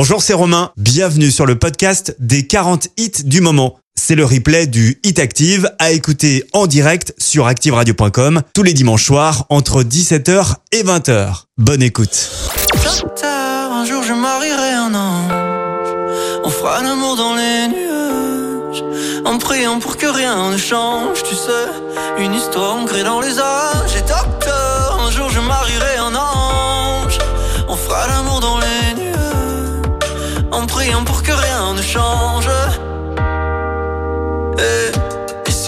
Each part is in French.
Bonjour, c'est Romain. Bienvenue sur le podcast des 40 hits du moment. C'est le replay du Hit Active à écouter en direct sur activeradio.com tous les dimanches soirs entre 17h et 20h. Bonne écoute. un dans les nuages. Pour que rien ne change. Et,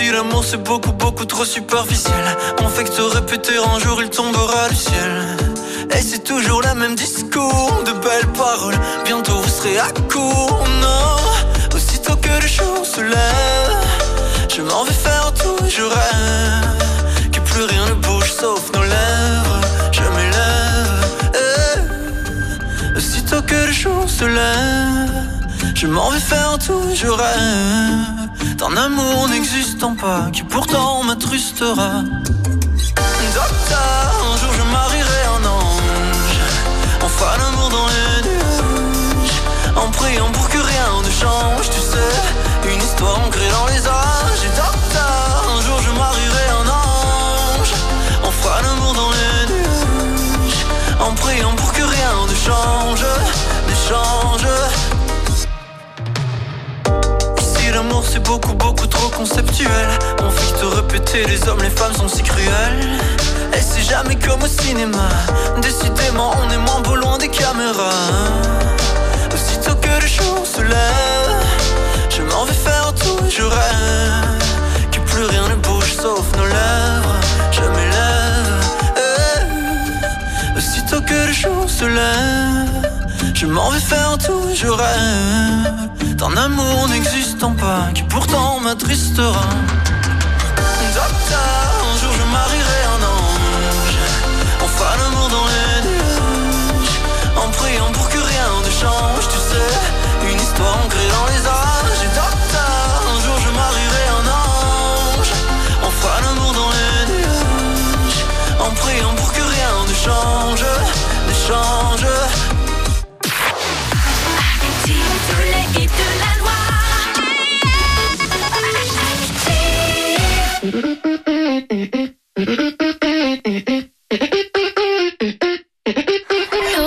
eh, l'amour c'est beaucoup, beaucoup trop superficiel, on fait que te répéter un jour il tombera du ciel. Et c'est toujours la même discours, de belles paroles. Bientôt vous serez à court, non. Aussitôt que le jour se lève, je m'en vais faire tout je rêve. Que plus rien ne bouge sauf nos que le jour se lève, je m'en vais faire tout, je rêve d'un amour n'existant pas qui pourtant m'attrustera. Docteur, un jour je marierai un ange, on fera l'amour dans les nuages, en priant pour que rien ne change, tu sais, une histoire ancrée dans les âges. Et docteur, un jour je marierai un ange, on fera l'amour dans les nuages, en priant pour que rien ne change. Ici l'amour c'est beaucoup beaucoup trop conceptuel. On fait te répéter les hommes les femmes sont si cruels. Et c'est jamais comme au cinéma. Décidément on est moins beau loin des caméras. Aussitôt que le jour se lève Je m'en vais faire tout et je rêve Que plus rien ne bouge sauf nos lèvres. Je m'élève. Aussitôt que le jour se lève je m'en vais faire tout, je rêve d'un amour n'existant pas qui pourtant m'attristera. Docteur, un jour je marierai un ange. On fera l'amour dans les nuages. En priant pour que rien ne change, tu sais. Une histoire ancrée dans les âges. Et un jour je marierai un ange. Fera l'amour dans les nuages. En priant pour que rien change, ne change. Lo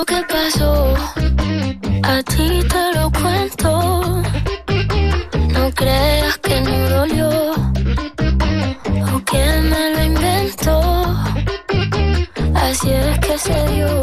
que pasó, a ti te lo cuento. No creas que no dolió o que me lo inventó. Así es que se dio.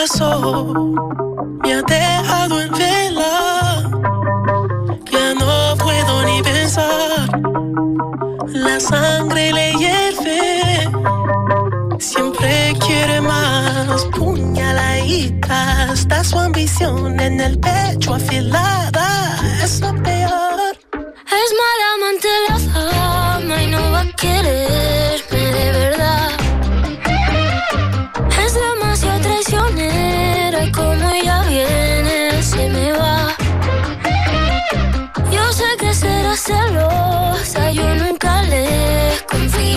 Pasó me ha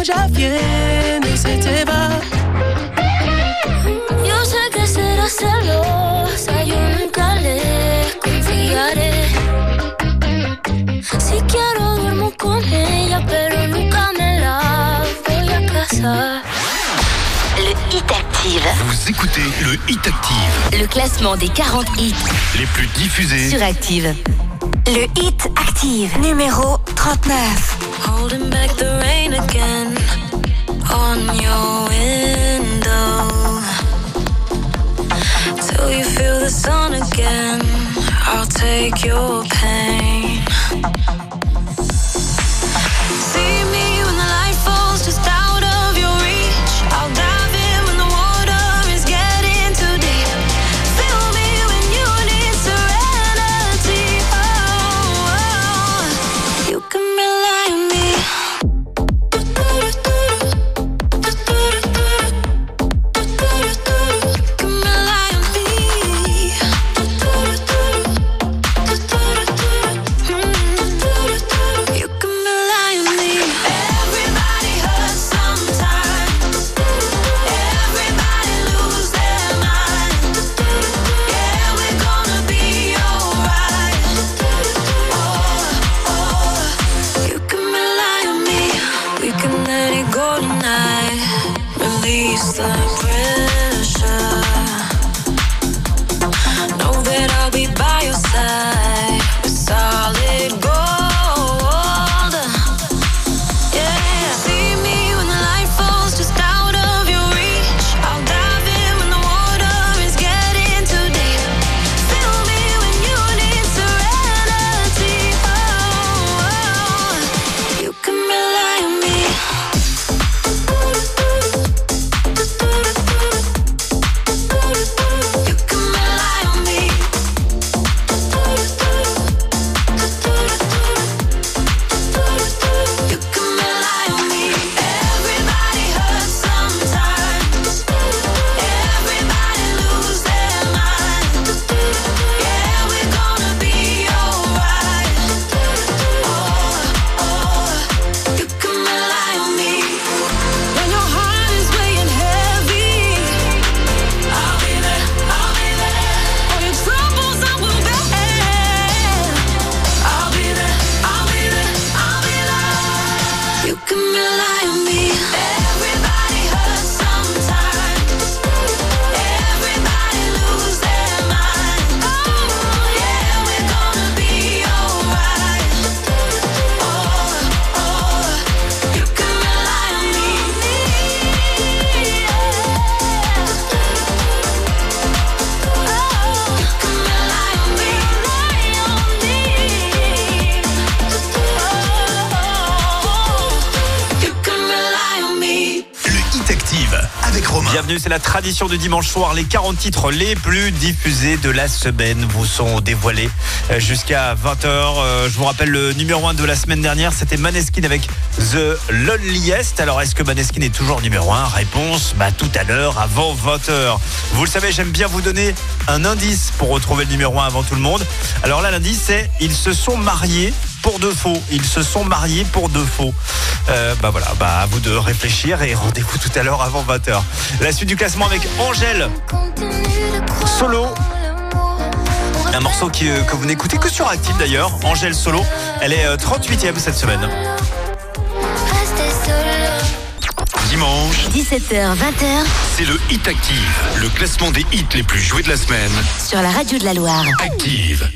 Y como ya viene se te va. Yo sé que será celosa, yo nunca le confiaré. Si quiero duermo con ella, pero nunca me la voy a casar. Le Hit Active. Vous écoutez le Hit Active. Le classement des 40 hits Les plus diffusés. sur Active. Le Hit Active, numéro 39. Holding back the rain again on your window. Till you feel the sun again, I'll take your pain. Tradition du dimanche soir. Les 40 titres les plus diffusés de la semaine vous sont dévoilés euh, jusqu'à 20h. Je vous rappelle le numéro 1 de la semaine dernière, c'était Maneskin avec The Loneliest. Alors est-ce que Maneskin est toujours numéro 1 Réponse, bah tout à l'heure, avant 20h. Vous le savez, j'aime bien vous donner un indice pour retrouver le numéro 1 avant tout le monde. Alors là, l'indice c'est ils se sont mariés pour de faux. Ils se sont mariés pour de faux. Euh, bah voilà, bah à vous de réfléchir et rendez-vous tout à l'heure avant 20h. La suite du classement avec Angèle. Solo. Un morceau euh, que vous n'écoutez que sur Active d'ailleurs. Angèle Solo. Elle est euh, 38e cette semaine. Dimanche, 17h, 20h c'est le Hit Active. Le classement des hits les plus joués de la semaine. sur la radio de la Loire. Active.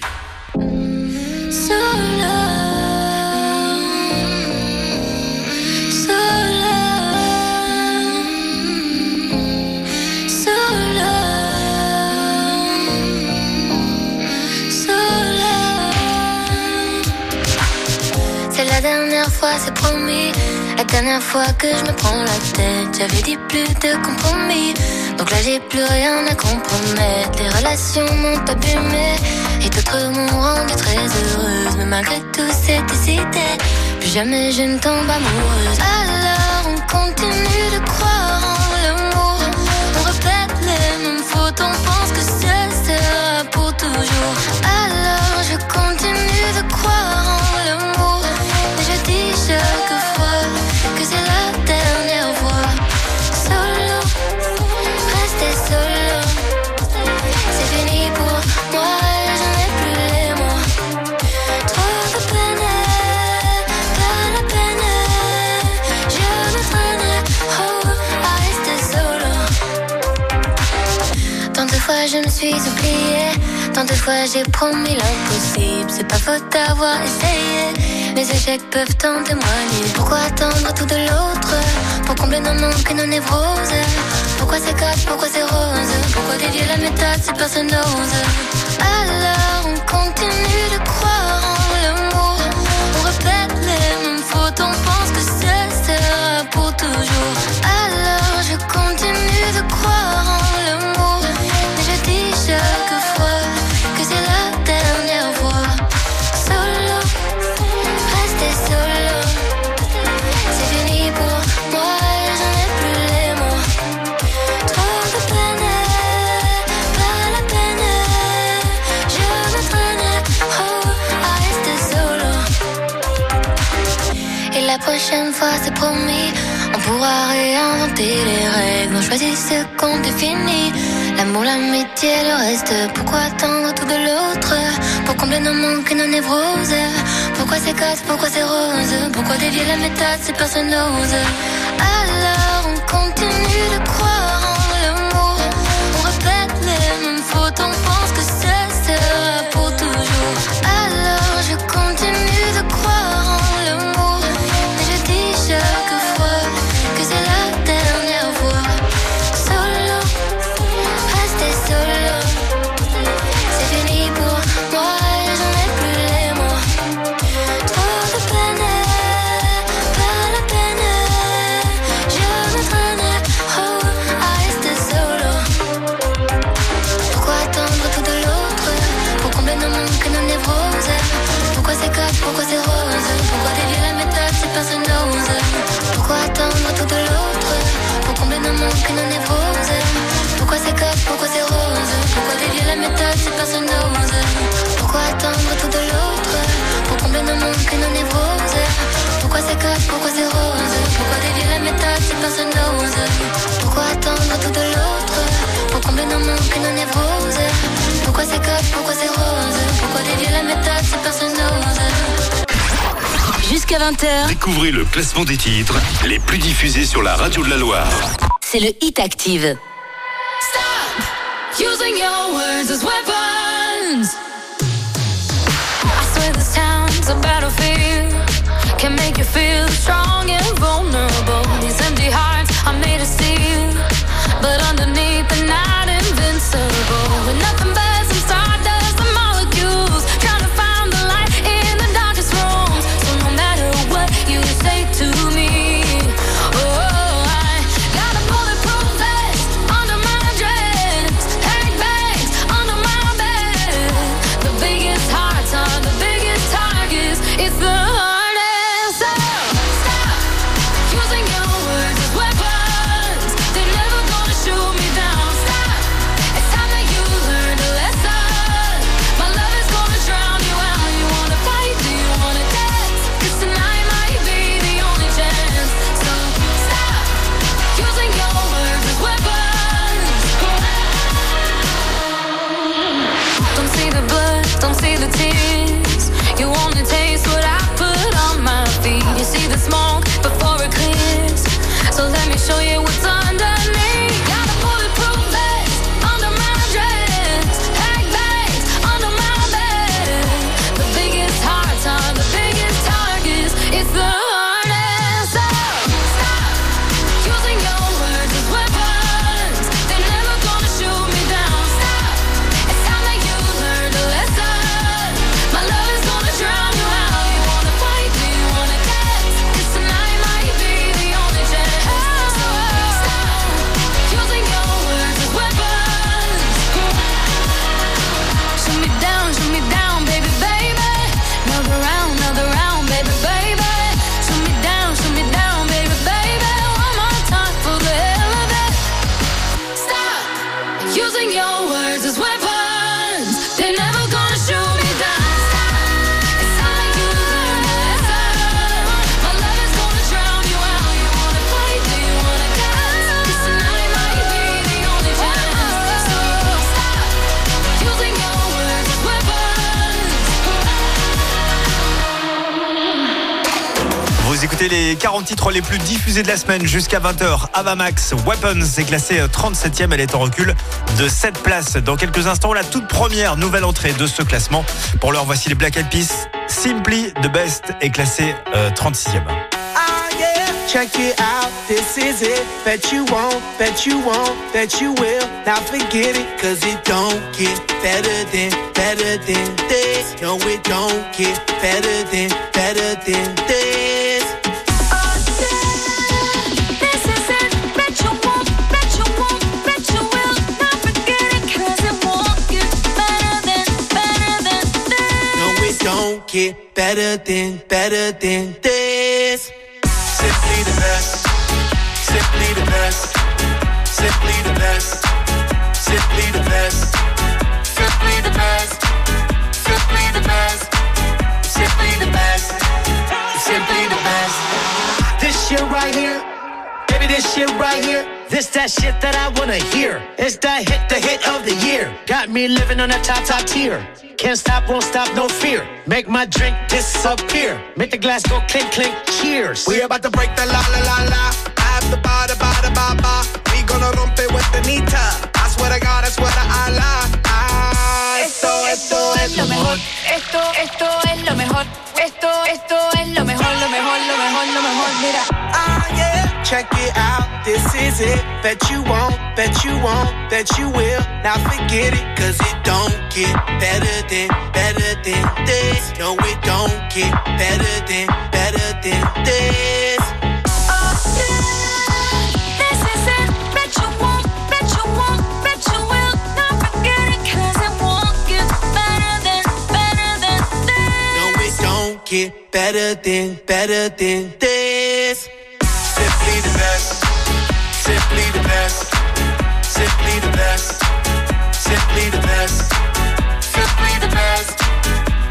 C'est la dernière fois, c'est promis. La dernière fois que je me prends la tête, j'avais dit plus de compromis. Donc là, j'ai plus rien à compromettre. Les relations m'ont abîmé. Et d'autres m'ont rendu très heureuse. Mais malgré tout, si tel. Plus jamais je ne tombe amoureuse. Alors on continue de croire en l'amour. On répète les mêmes fautes, on pense que ce sera pour toujours. Je me suis oubliée, tant de fois j'ai promis l'impossible. C'est pas faute d'avoir essayé, mes échecs peuvent en témoigner. Pourquoi attendre tout de l'autre? Pour combler nos manques et nos névroses? Pourquoi c'est casse, pourquoi c'est rose? Pourquoi dévier la méthode si personne n'ose? Alors on continue de croire en l'amour. On répète les mêmes fautes, on pense que ce sera pour toujours. Prochaine fois, c'est promis, on pourra réinventer les règles. On choisit ce qu'on définit. L'amour, l'amitié, le reste. Pourquoi attendre tout de l'autre? Pour combler nos manques et nos névroses? Pourquoi c'est casse, pourquoi c'est rose Pourquoi dévier la méthode si personne n'ose? Alors on continue de croire en l'amour. On répète les mêmes fautes, si personne n'ose Pourquoi attendre tout de l'autre Pour combler nos manques et nos névroses Pourquoi c'est casse, pourquoi c'est rose Pourquoi dévier la méthode si personne n'ose Pourquoi attendre tout de l'autre Pour combler nos manques et nos névroses Pourquoi c'est casse, pourquoi c'est rose Pourquoi dévier la méthode si personne n'ose Jusqu'à 20h, Découvrez le classement des titres les plus diffusés sur la radio de la Loire. c'est le Hit Active. Using your words as weapons. I swear this town's a battlefield. Can make you feel strong titres les plus diffusés de la semaine jusqu'à 20h. Avamax Weapons est classée 37e, elle est en recul de 7 places. Dans quelques instants, la toute première nouvelle entrée de ce classement. Pour l'heure, voici les Black Eyed Peas. Simply the Best est classé euh, 36e. Ah check it out, this is it. Bet you won't, bet you won't, bet you will. Now forget it, cause it don't get better than, better than this. No, it don't get better than, better than this. Better than, better than this. Simply the best, simply the best, simply the best, simply the best, simply the best, simply the best, simply the best, simply the best. This shit right here, this shit right here. This that shit that I wanna hear. It's that hit, the hit of the year. Got me living on a top, top tier. Can't stop, won't stop, no fear. Make my drink disappear. Make the glass go clink, clink. Cheers. We about to break the la la la la. I have the ba da ba da ba ba. We gonna rompe with the nita. I swear to God, I swear to Allah. Ah, esto, esto es lo mejor. Esto, esto es lo mejor. Esto, esto es lo mejor, check it out. This is it. Bet you won't, bet you won't, bet you will. Now forget it, cause it don't get better than, better than this. No, it don't get better than, better than this. This is it. Bet you won't, bet you won't, bet you will. Not forget it, 'cause it won't get better than, better than this. Simply the best, simply the best, simply the best, simply the best, simply the best,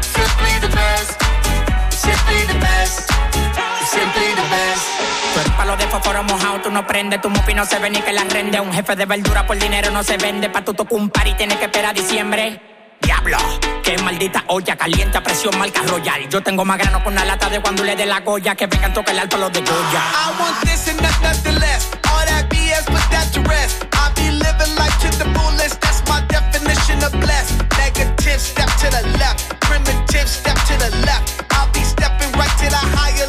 simply the best, simply the best, simply the best. Palo de fósforo mojado, tú no prendes, tu mufi no se ve ni que la rende. Un jefe de verdura por dinero no se vende, pa' tu tocar un par y tienes que esperar a diciembre. Diablo, qué maldita olla caliente a presión marca royal. Yo tengo más grano con una lata de cuando le de la Goya que vengan toca el alto los de Goya. I want this and not nothing less. All that BS, put that to rest. I be living life to the fullest. That's my definition of blessed. Negative, step to the left. Primitive, step to the left. I'll be stepping right to the higher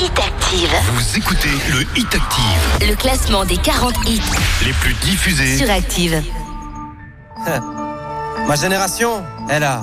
Hit Active. Vous écoutez le Hit Active, Le classement des 40 hits les plus diffusés. sur Active. Ma génération, elle a,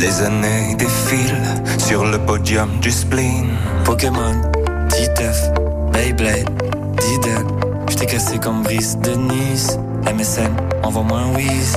Les années défilent sur le podium du spleen. Pokémon, Titeuf, Beyblade, Diddle. J't'ai cassé comme Brice de Nice. MSN, envoie-moi un whiz.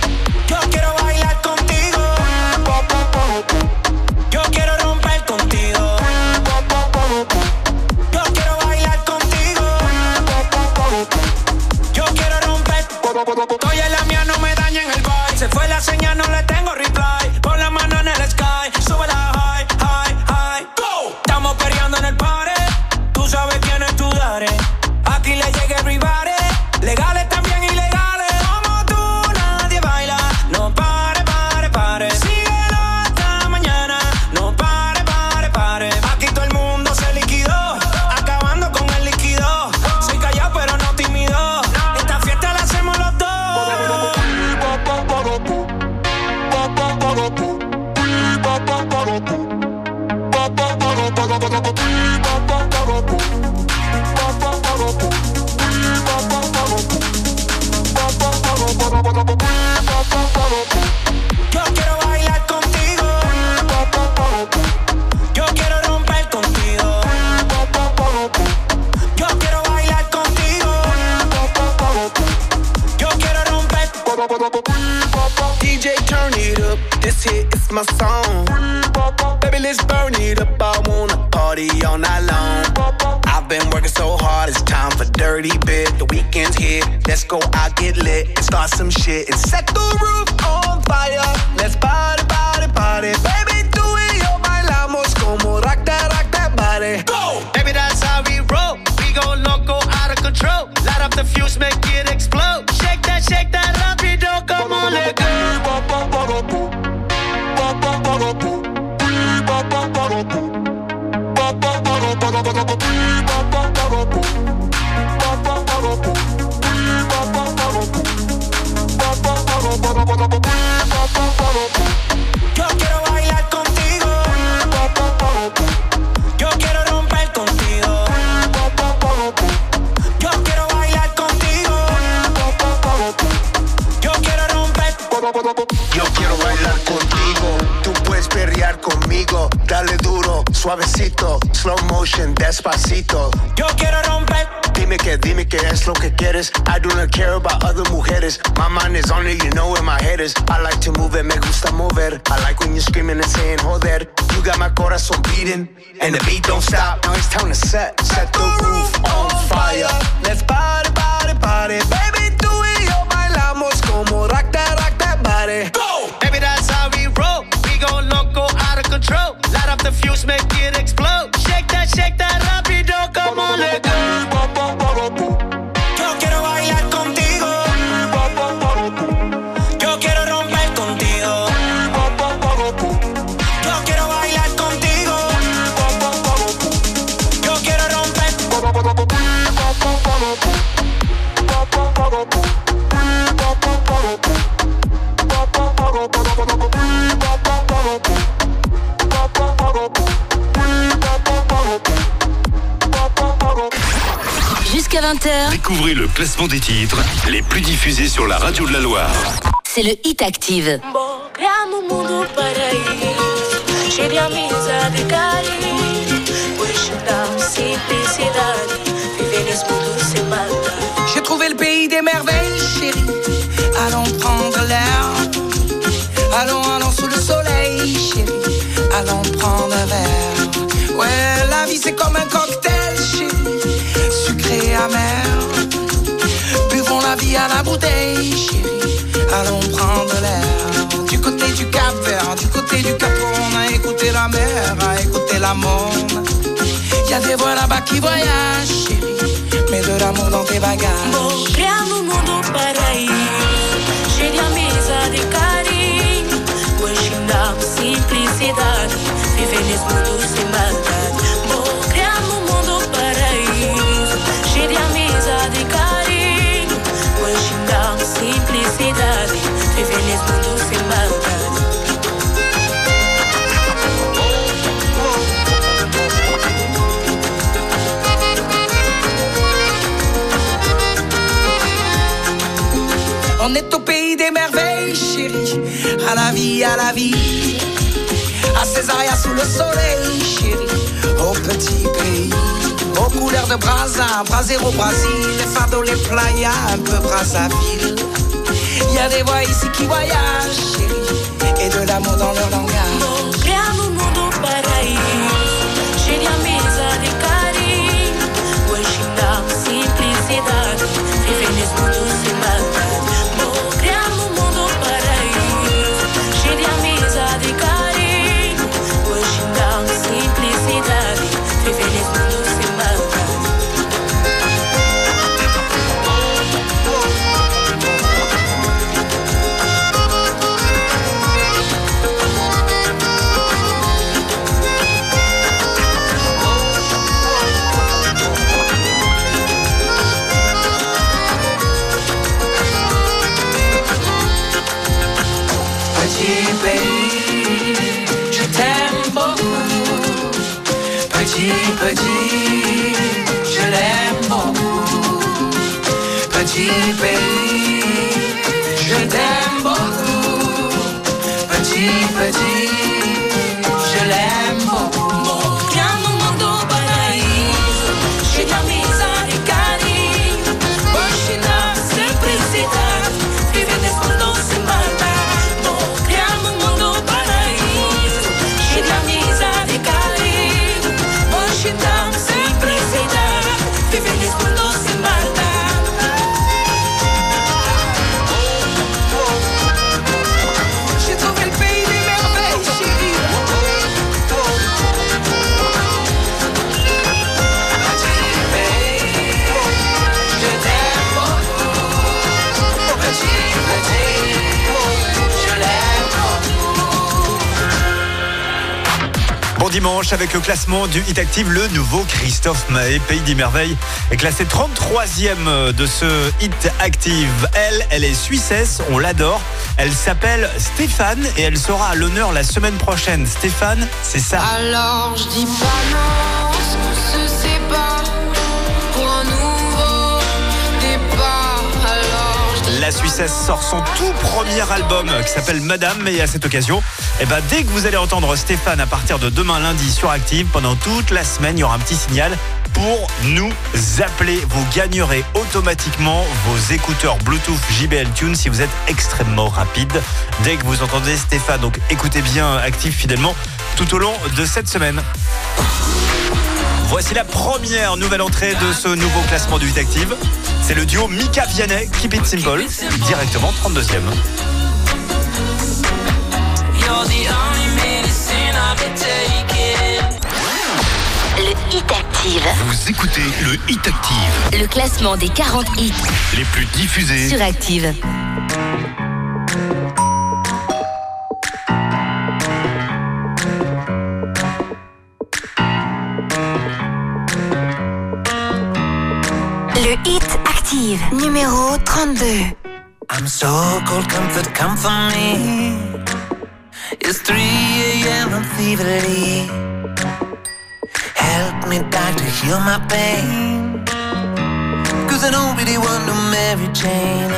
20h, Découvrez le classement des titres les plus diffusés sur la radio de la Loire. c'est le Hit Active. J'ai trouvé le pays des merveilles, chérie. Allons prendre l'air. Allons, allons sous le soleil, chérie. Allons prendre un verre. Ouais, la vie c'est comme un cocktail. Amer. Buvons la vie à la bouteille, chérie. Allons prendre l'air. Du côté du Cap Vert, du côté du Cap, on a écouté la mer, a écouté la monde. Y a des voix là-bas qui voyagent, chérie. Mets de l'amour dans tes bagages. Bom, criamos um mundo paraíso, cheio de amizade e carinho. Hoje dá simplicidade, viver nesse mundo sem. On est au pays des merveilles, chérie. À la vie, à la vie. À Césaria sous le soleil, chérie. Au petit pays. Aux couleurs de Brasa, Brasero au Brésil. Les fardeaux, les playas, un peu Brazzaville. Il y a des voix ici qui voyagent, chérie. Et de l'amour dans leur langage. Dimanche avec le classement du Hit Active, le nouveau Christophe Mahé, Pays des Merveilles, est classé 33e de ce Hit Active. Elle, elle est suissesse, on l'adore. Elle s'appelle Stéphane et elle sera à l'honneur la semaine prochaine. Stéphane, c'est ça. Alors je dis pas non, on se sépare pour un nouveau départ. Alors La La Suissesse sort son tout premier album qui s'appelle Madame et à cette occasion, eh ben, dès que vous allez entendre Stéphane à partir de demain lundi sur Active, pendant toute la semaine, il y aura un petit signal pour nous appeler. Vous gagnerez automatiquement vos écouteurs Bluetooth JBL Tune si vous êtes extrêmement rapide. Dès que vous entendez Stéphane, donc écoutez bien Active fidèlement tout au long de cette semaine. Voici la première nouvelle entrée de ce nouveau classement du 8 Active. C'est le duo Mika Vianney, Keep It Simple, directement 32e. Le Hit Active. Vous écoutez le Hit Active, Le classement des 40 hits les plus diffusés. sur Active. Le hit active numéro 32. I'm so cold, comfort, come for me. It's 3 a.m. I'm feverly. Help me, doctor, heal my pain. Cause I don't really want no Mary Jane.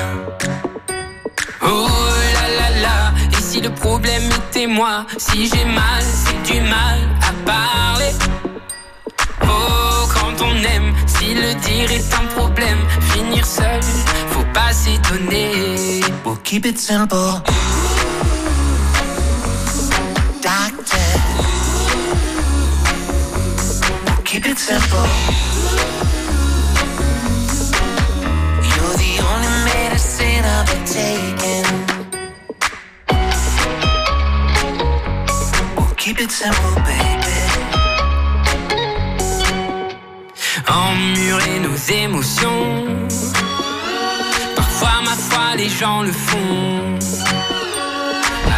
Oh là là là, et si le problème était moi Si j'ai mal, c'est du mal à parler Oh, quand on aime, si le dire est un problème Finir seul, faut pas s'étonner We'll keep it simple. It simple. You're the only medicine I've been taking. We'll keep it simple, baby. Emmurer nos émotions Parfois, ma foi, les gens le font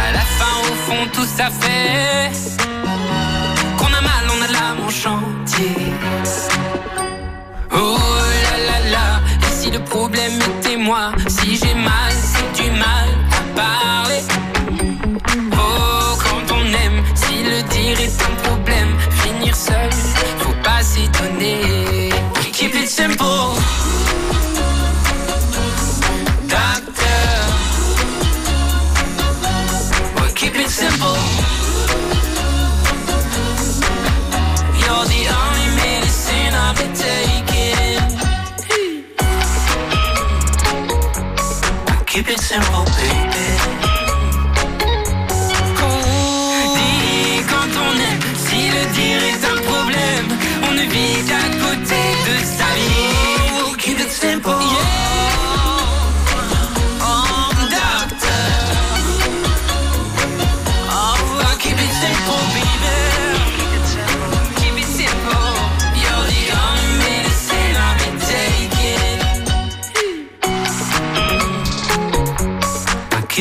À la fin, au fond, tout ça fait Qu'on a mal, on a de l'âme en chantier Oh là là là Et si le problème était moi Si j'ai mal, simple,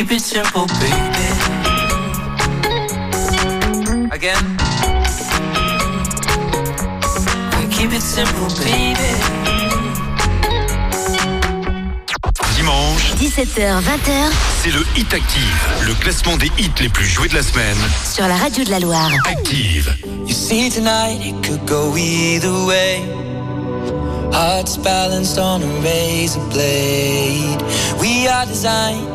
Keep it simple, baby. Again. Keep it simple, baby. Dimanche, 17h, 20h c'est le Hit Active, le classement des hits les plus joués de la semaine. sur la radio de la Loire. Active. You see tonight it could go either way. Hearts balanced on a razor blade. We are designed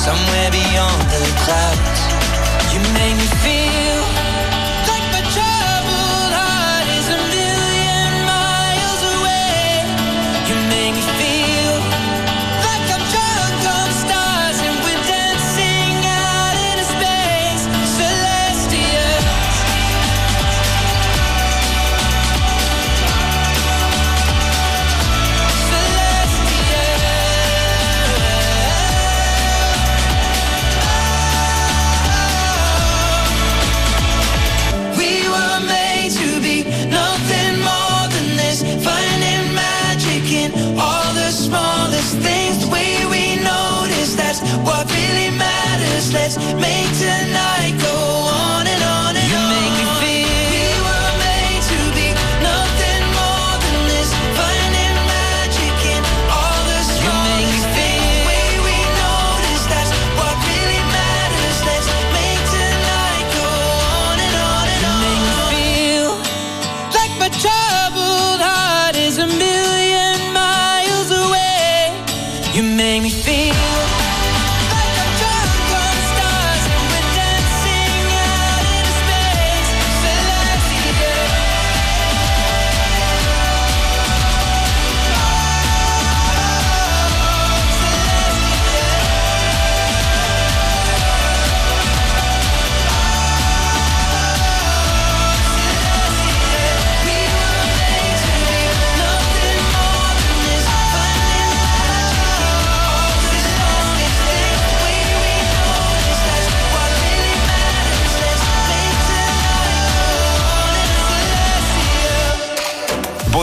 somewhere beyond the clouds. You make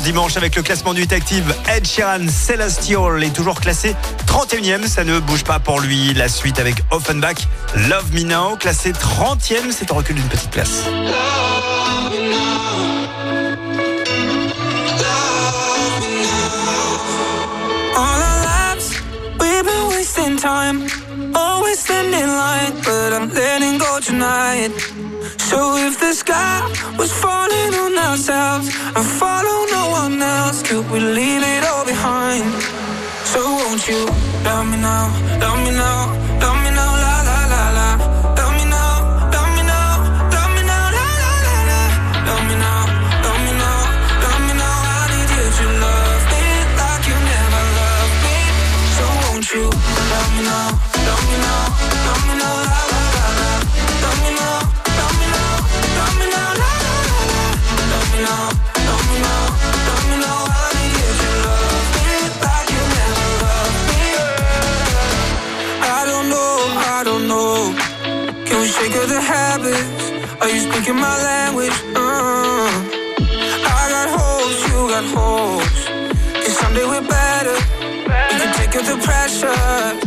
dimanche avec le classement du active. Ed Sheeran Celestial est toujours classé 31e. Ça ne bouge pas pour lui. La suite avec Offenbach Love Me Now classé 30e. C'est en recul d'une petite place. So if the sky was falling on ourselves and follow no one else, could we leave it all behind? So won't you love me now, love me now? Sick of the habits. Are you speaking my language? Uh, I got holes, you got holes. Cause someday we're better. We can take the pressure.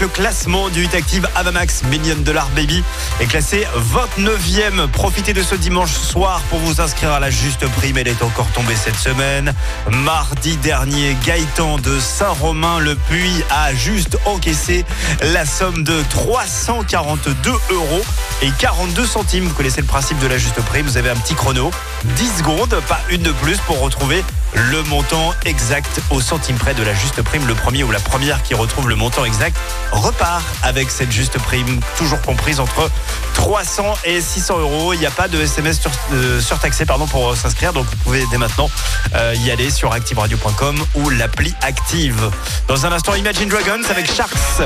Le classement du Hit Active Avamax Million Dollar Baby est classé 29e. Profitez de ce dimanche soir pour vous inscrire à la juste prime. Elle est encore tombée cette semaine. Mardi dernier, Gaëtan de Saint-Romain-le-Puy a juste encaissé la somme de 342 euros et 42 centimes. Vous connaissez le principe de la juste prime. Vous avez un petit chrono, 10 secondes, pas une de plus pour retrouver le montant exact au centime près de la juste prime. Le premier ou la première qui retrouve le montant exact repart avec cette juste prime, toujours comprise entre 300 et 600 euros. Il n'y a pas de SMS euh, surtaxé pour s'inscrire, donc vous pouvez dès maintenant euh, y aller sur activeradio.com ou l'appli Active. Dans un instant, Imagine Dragons avec Sharks,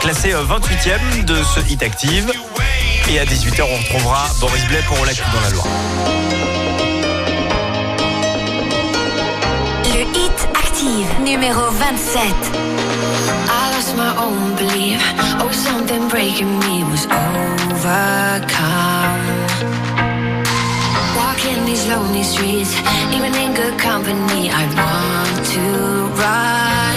classé euh, 28e de ce hit Active. Et à 18h, on retrouvera Boris Blais pour l'actu dans la Loire. Le hit active numéro 27. I lost my own belief. Oh, something breaking me was overcome. Walking these lonely streets, even in good company, I want to run.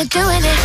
It, doing it.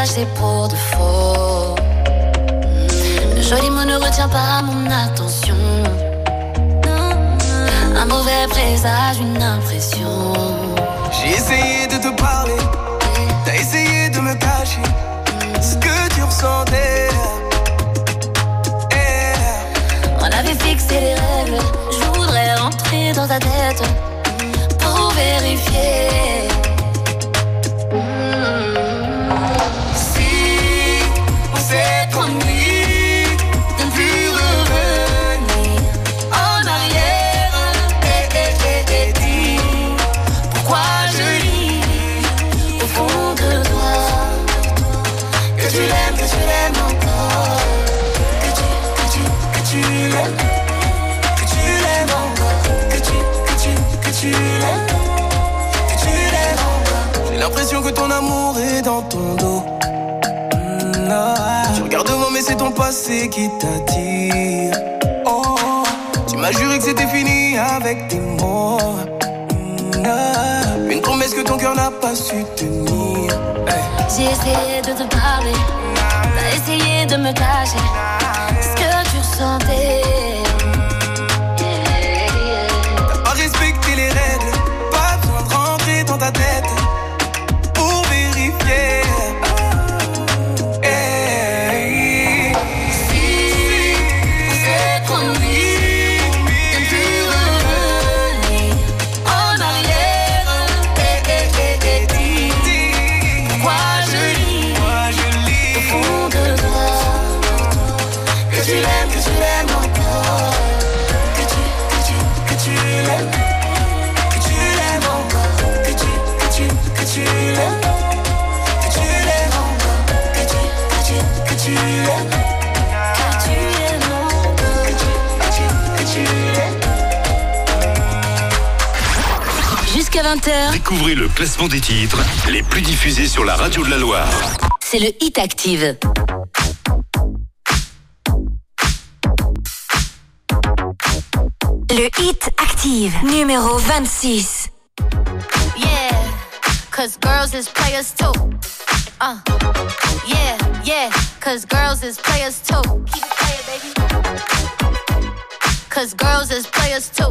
Visage, c'est pour de faux. Le joli mot ne retient pas mon attention. Un mauvais présage, une impression. J'ai essayé de te parler, t'as essayé de me cacher ce que tu ressentais. On avait fixé les règles. Je voudrais rentrer dans ta tête pour vérifier. Ton amour est dans ton dos. Mm, ah, c'est ton passé qui t'attire. Oh, tu m'as juré que c'était fini avec tes mots. Mm, ah, Une promesse que ton cœur n'a pas su tenir. J'ai essayé de te parler, t'as essayé de me cacher ce que tu ressentais. Découvrez le classement des titres les plus diffusés sur la radio de la Loire. C'est le Hit Active. Le Hit Active, numéro 26. Yeah, cause girls is players too. Uh, yeah, yeah, cause girls is players too. Keep it playing, baby. Cause girls is players too.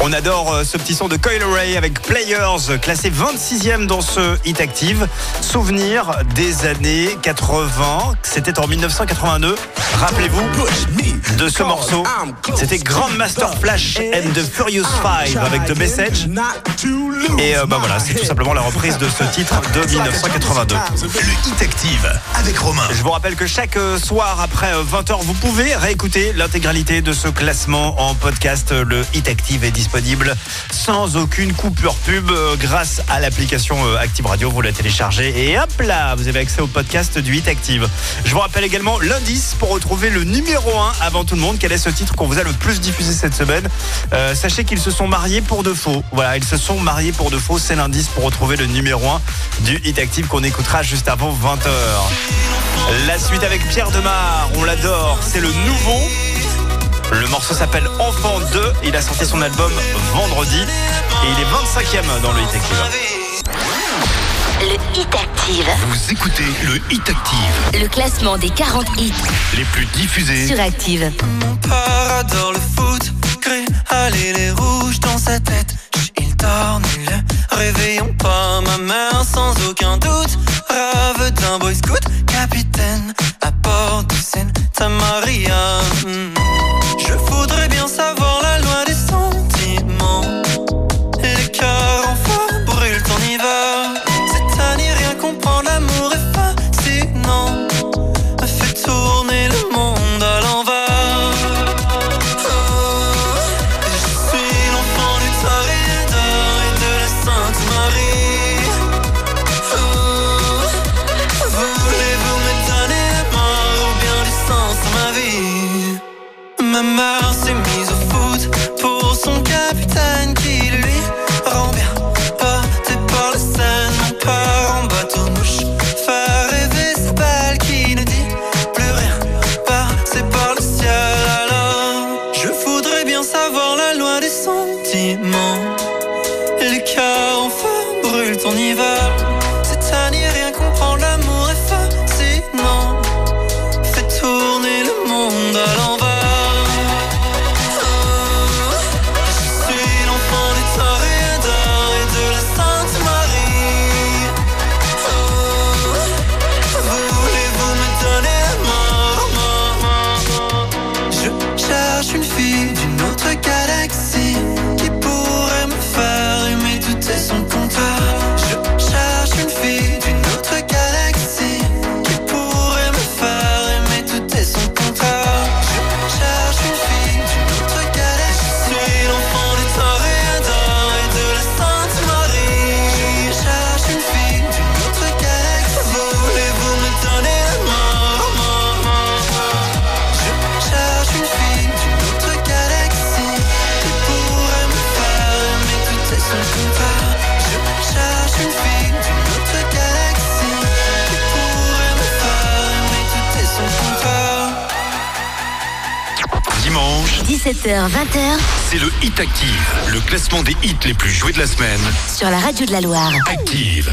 On adore euh, ce petit son de Coil Ray avec Players, classé 26e dans ce Hit Active. Souvenir des années 80, c'était en 1982. Rappelez-vous de ce morceau. C'était Grandmaster Flash and the Furious Five avec The Message. Et euh, bah voilà, c'est tout simplement la reprise de ce titre de 1982. Le Hit Active avec Romain. Je vous rappelle que chaque euh, soir après 20h, vous pouvez réécouter l'intégralité de ce classement en podcast. Le Hit Active est disponible sans aucune coupure pub euh, grâce à l'application euh, Active Radio. Vous la téléchargez et hop là, vous avez accès au podcast du Hit Active. Je vous rappelle également l'indice pour retrouver le numéro 1 avant tout le monde. Quel est ce titre qu'on vous a le plus diffusé cette semaine? Euh, Sachez qu'ils se sont mariés pour de faux. Voilà, ils se sont mariés pour de faux. C'est l'indice pour retrouver le numéro 1 du Hit Active qu'on écoutera juste avant 20h. La suite avec Pierre Demar, on l'adore, c'est le nouveau. Le morceau s'appelle Enfant 2, il a sorti son album vendredi et il est 25e dans le Hit Active. Le Hit Active. Vous écoutez le Hit Active, Le classement des 40 hits les plus diffusés. sur Active. père adore le foot, gris, allez les rouges dans sa tête. Il dort nul, réveillons pas ma mère sans aucun doute. Rave d'un boy scout, capitaine, à bord de Sainte Maria. Hit Active, le classement des hits les plus joués de la semaine. Sur la radio de la Loire. Active.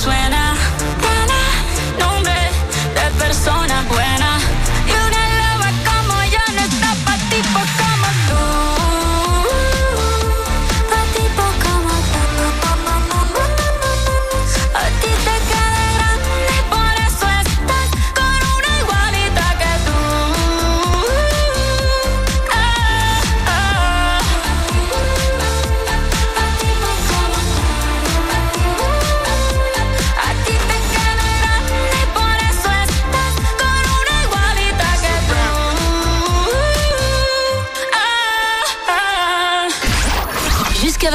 suena, buena, nombre de persona buena.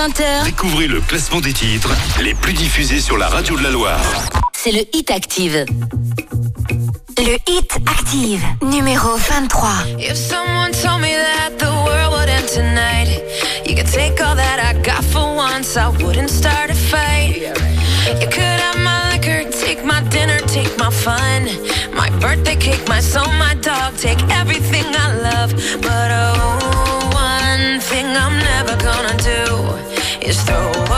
20h, Découvrez le classement des titres les plus diffusés sur la radio de la Loire. c'est le Hit Active. Le Hit Active, numéro 23. If someone told me that the world would end tonight, you could take all that I got for once, I wouldn't start a fight. You could have my liquor, take my dinner, take my fun, my birthday cake, my soul, my dog, take everything I love. But oh, do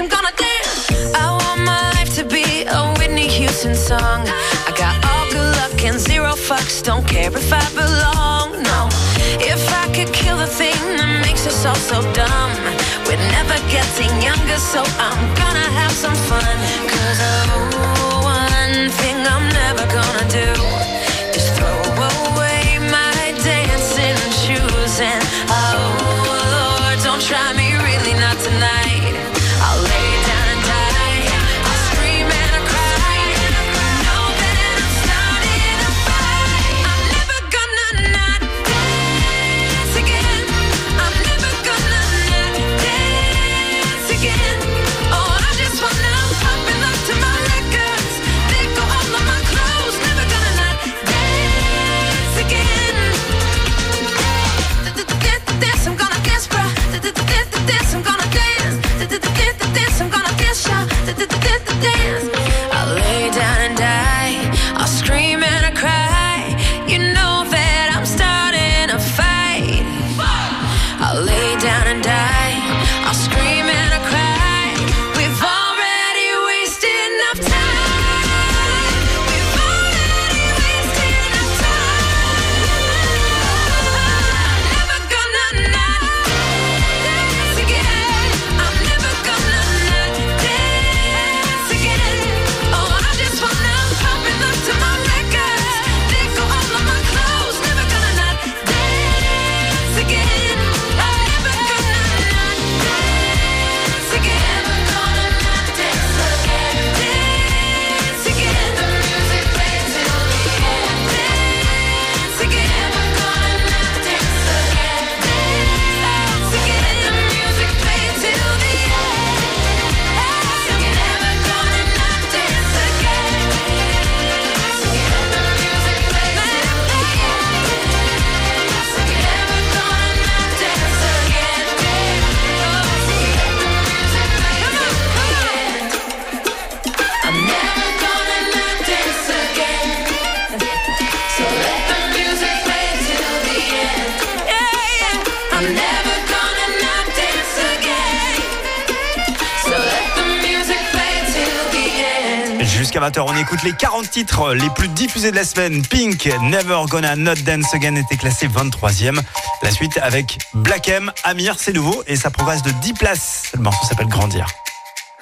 I'm gonna dance. I want my life to be a Whitney Houston song. I got all good luck and zero fucks. Don't care if I belong. No, if I could kill the thing that makes us all so dumb, we're never getting younger, so I'm gonna have some fun. Cause oh, one thing I'm never gonna do Jusqu'à 20h, on écoute les 40 titres les plus diffusés de la semaine. Pink, Never Gonna Not Dance Again était classé 23e. La suite avec Black M, Amir, c'est nouveau et ça progresse de 10 places. Le morceau s'appelle Grandir.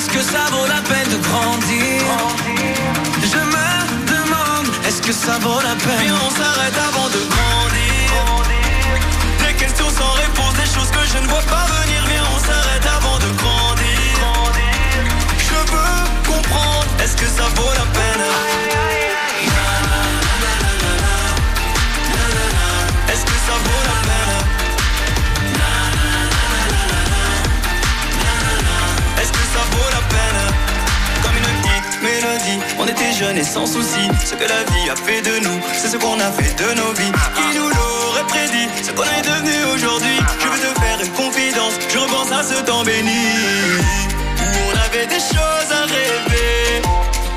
est-ce que ça vaut la peine de grandir? Je me demande, est-ce que ça vaut la peine? Viens, on s'arrête avant de grandir. Des questions sans réponse, des choses que je ne vois pas venir. Viens, on s'arrête avant de grandir. Je veux comprendre, est-ce que ça vaut la peine? On était jeunes et sans soucis Ce que la vie a fait de nous C'est ce qu'on a fait de nos vies Qui nous l'aurait prédit? Ce qu'on est devenu aujourd'hui. Je veux te faire une confidence, je repense à ce temps béni. Où on avait des choses à rêver,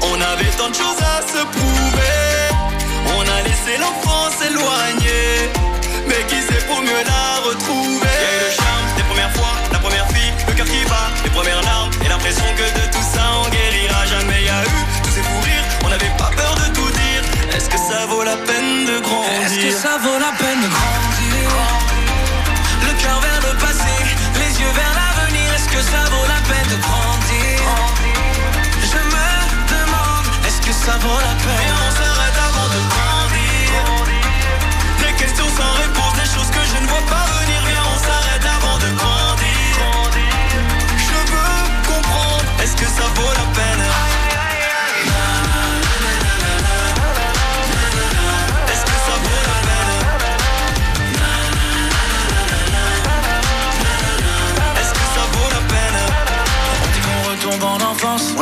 on avait tant de choses à se prouver. On a laissé l'enfance éloignée, mais qui sait pour mieux la retrouver? Le charme des premières fois, la première fille, le cœur qui bat, les premières larmes, et l'impression que de ça vaut la peine de grandir Le cœur vers le passé, les yeux vers l'avenir. Est-ce que ça vaut la peine de grandir? Je me demande, est-ce que ça vaut la peine? Et on s'arrête avant de grandir. Des questions sans réponse, des choses que je ne vois pas venir. Viens, on s'arrête avant de grandir. Je veux comprendre, est-ce que ça vaut la peine?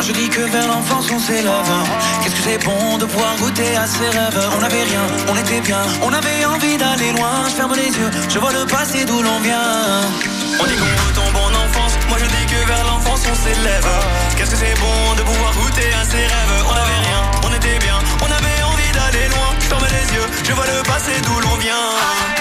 Moi je dis que vers l'enfance on s'élève. Qu'est-ce que c'est bon de pouvoir goûter à ses rêves? On n'avait rien, on était bien. On avait envie d'aller loin. Je ferme les yeux, je vois le passé d'où l'on vient. On dit qu'on retombe en enfance, moi je dis que vers l'enfance on s'élève. Qu'est-ce que c'est bon de pouvoir goûter à ses rêves? On avait rien, on était bien, on avait envie d'aller loin. Je ferme les yeux, je vois le passé d'où l'on vient.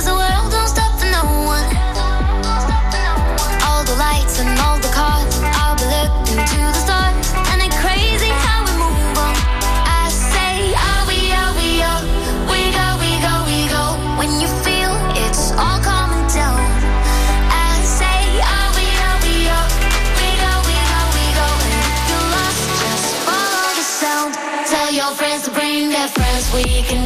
We can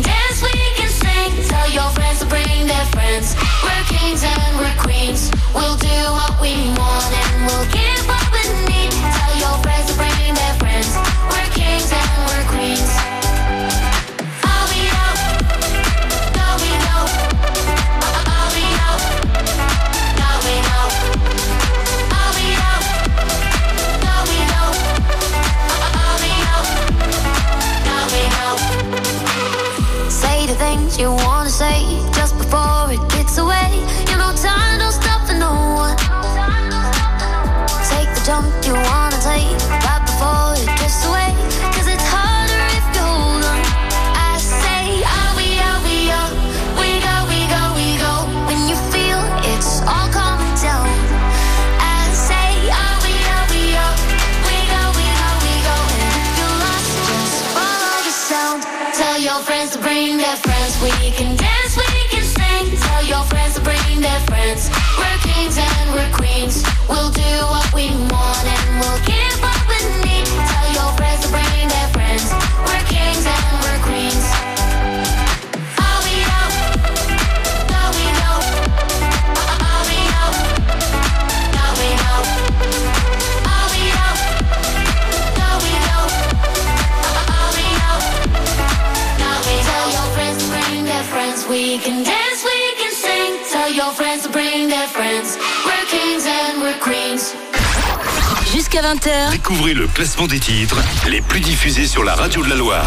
Jusqu'à 20h, Découvrez le classement des titres les plus diffusés sur la radio de la Loire.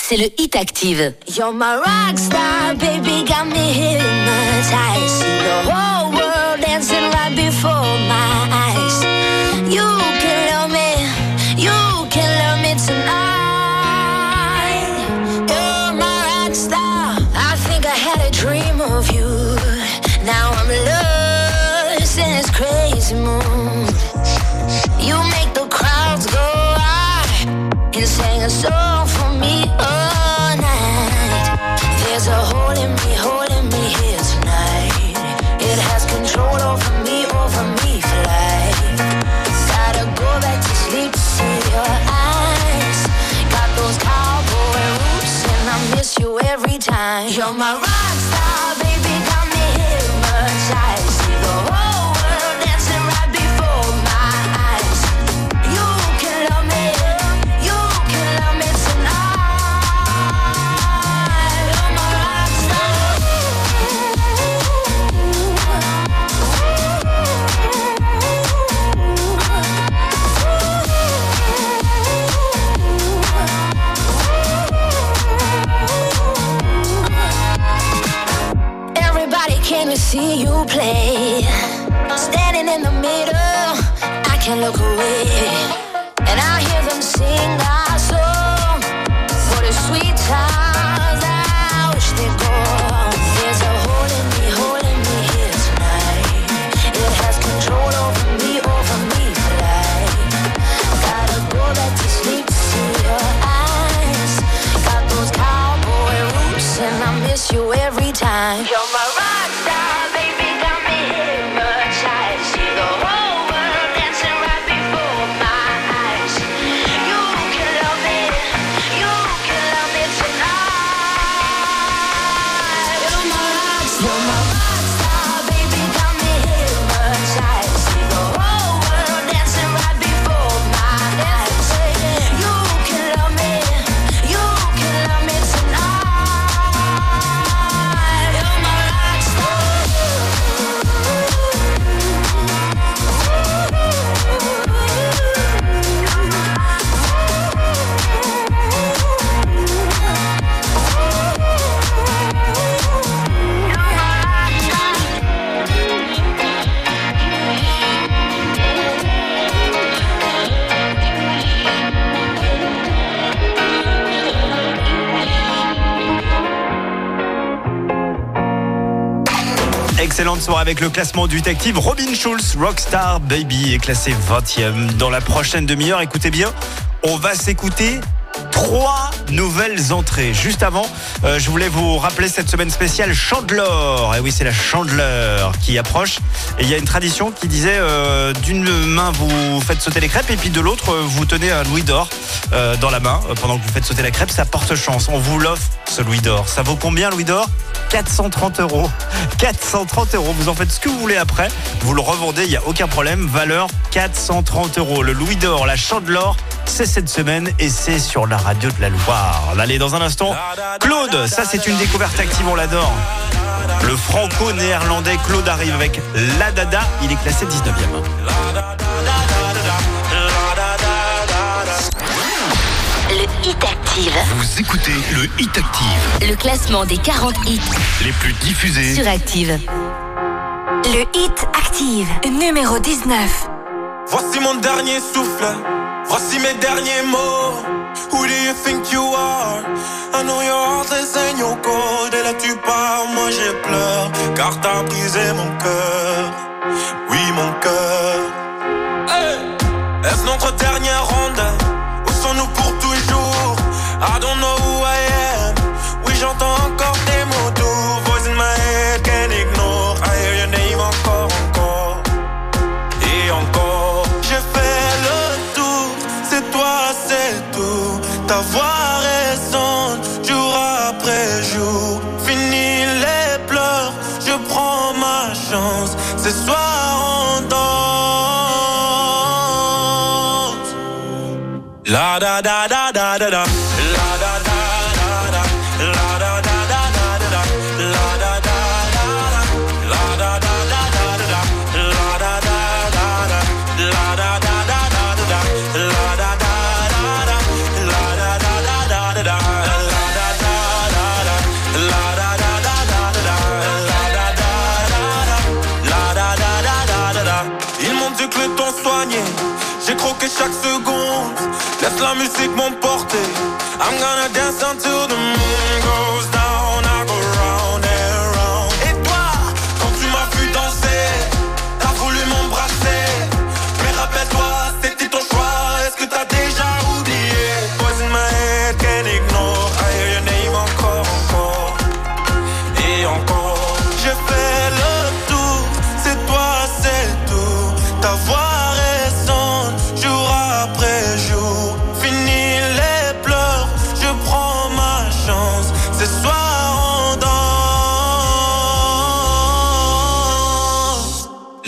c'est le Hit Active. You're my rock star, baby, got me hypnotized. See the whole world dancing right before my Excellente soirée avec le classement du détective Robin Schulz, Rockstar Baby est classé 20e. Dans la prochaine demi-heure, écoutez bien, on va s'écouter trois nouvelles entrées. Juste avant, euh, je voulais vous rappeler cette semaine spéciale Chandeleur. Et oui, c'est la Chandeleur qui approche. Et il y a une tradition qui disait euh, d'une main vous faites sauter les crêpes et puis de l'autre euh, vous tenez un louis d'or dans la main pendant que vous faites sauter la crêpe. Ça porte chance. On vous l'offre ce louis d'or. Ça vaut combien louis d'or? 430 euros. 430 euros. Vous en faites ce que vous voulez après. Vous le revendez, il n'y a aucun problème. Valeur 430 euros. Le Louis d'Or, la Chandeleur, c'est cette semaine et c'est sur la radio de la Loire. Allez, dans un instant, Claude, ça c'est une découverte active, on l'adore. Le franco-néerlandais Claude arrive avec La Dada, il est classé 19e. Le Hit Active. Vous écoutez le Hit Active, Le classement des 40 hits les plus diffusés. sur Active. Le Hit Active, numéro 19. Voici mon dernier souffle, voici mes derniers mots. Who do you think you are? I know your heart is in your cold. Et là tu pars, moi j'ai pleure, car t'as brisé mon cœur. Oui, mon cœur. Est-ce notre dernière da da da da da da.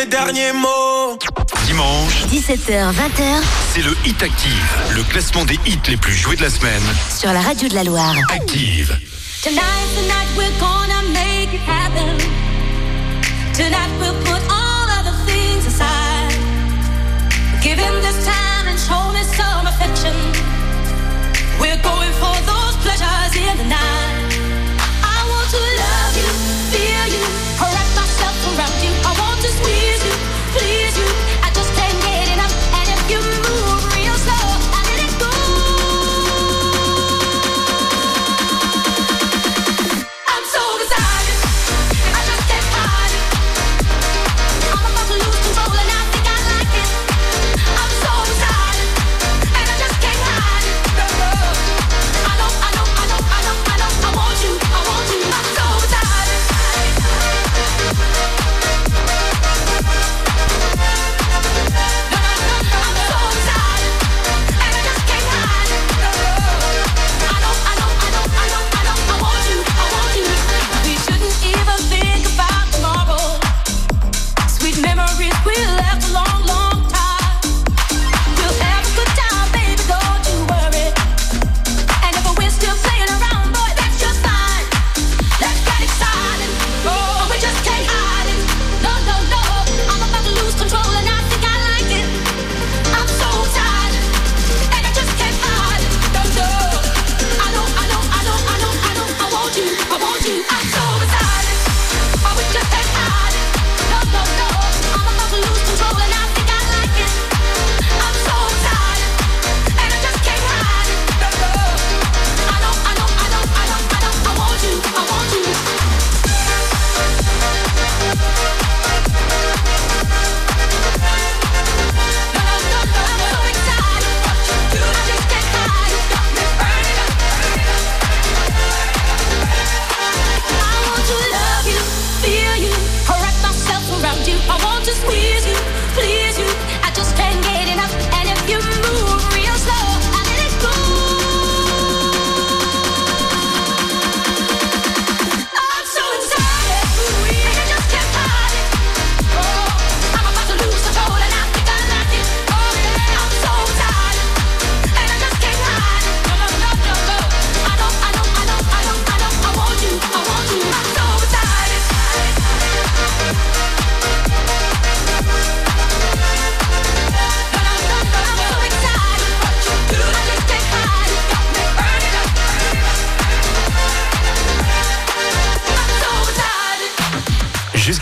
Mes derniers mots. Dimanche, 17h, 20h c'est le Hit Active, le classement des hits les plus joués de la semaine. sur la radio de la Loire. Active. Tonight, tonight we're gonna make it happen. Tonight we'll put all other things aside. Give him this time and show me some affection. We're going for those pleasures in the night.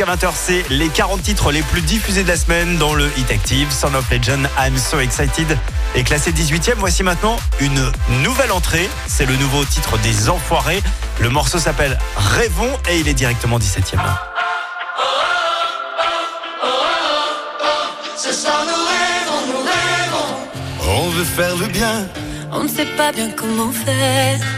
20h, c'est les 40 titres les plus diffusés de la semaine dans le Hit Active. Son of Legend, I'm So Excited est classé 18e. Voici maintenant une nouvelle entrée. C'est le nouveau titre des Enfoirés. Le morceau s'appelle Rêvons et il est directement 17e. Ce soir nous rêvons, nous rêvons. On veut faire le bien. On ne sait pas bien comment faire.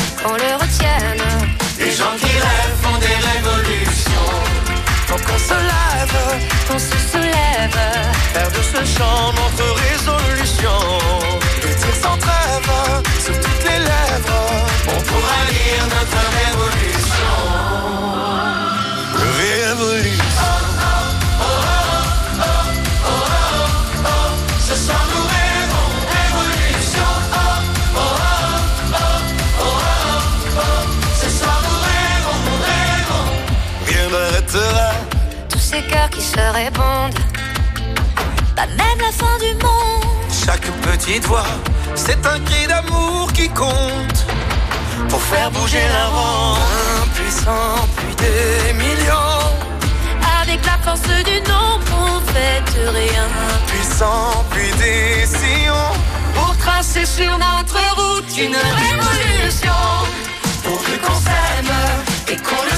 qu'on le retienne. Les gens qui rêvent font des révolutions Faut qu'on se lève, Qu'on se soulève. faire de ce chant notre résolution. Des tirs sans trêve sur toutes les lèvres. On pourra lire notre Révolution. ces cœurs qui se répondent. Pas même la fin du monde. Chaque petite voix, c'est un cri d'amour qui compte. Pour faire bouger la ronde. Un puissant, puis des millions. Avec la force du nombre, on fait de rien. Puissant, puis des sillons. Pour tracer sur notre route une, révolution. Pour que qu'on s'aime et qu'on le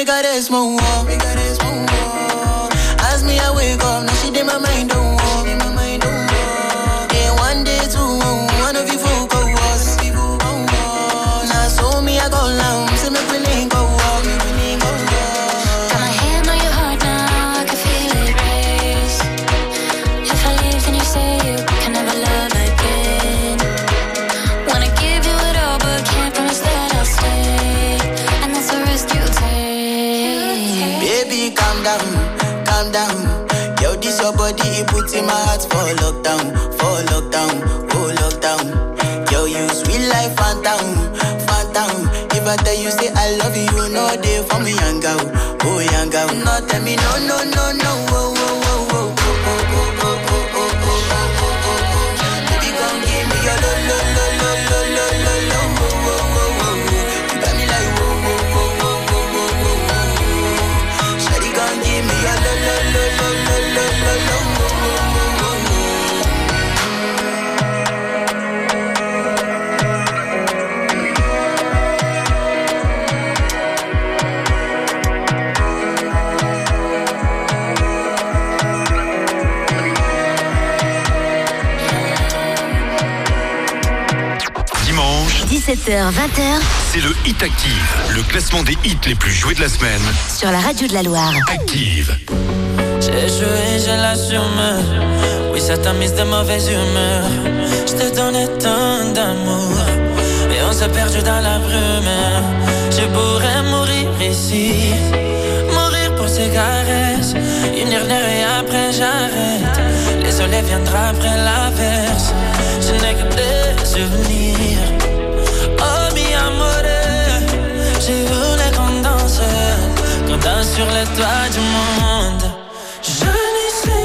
me got. For me young girl, oh young girl. No tell me no, no, no, 17h, 20h c'est le Hit Active, le classement des hits les plus joués de la semaine. sur la radio de la Loire. Active. J'ai joué, je l'assume. Oui, ça t'a mis de mauvaise humeur. Je te donnais tant d'amour. Et on s'est perdu dans la brume. Je pourrais mourir ici. Mourir pour ces caresses. Une heure et après j'arrête. Les soleils viendra après l'averse. Je n'ai que des souvenirs. J'ai voulu qu'on danse. Qu'on danse sur les toits du monde. Je se se.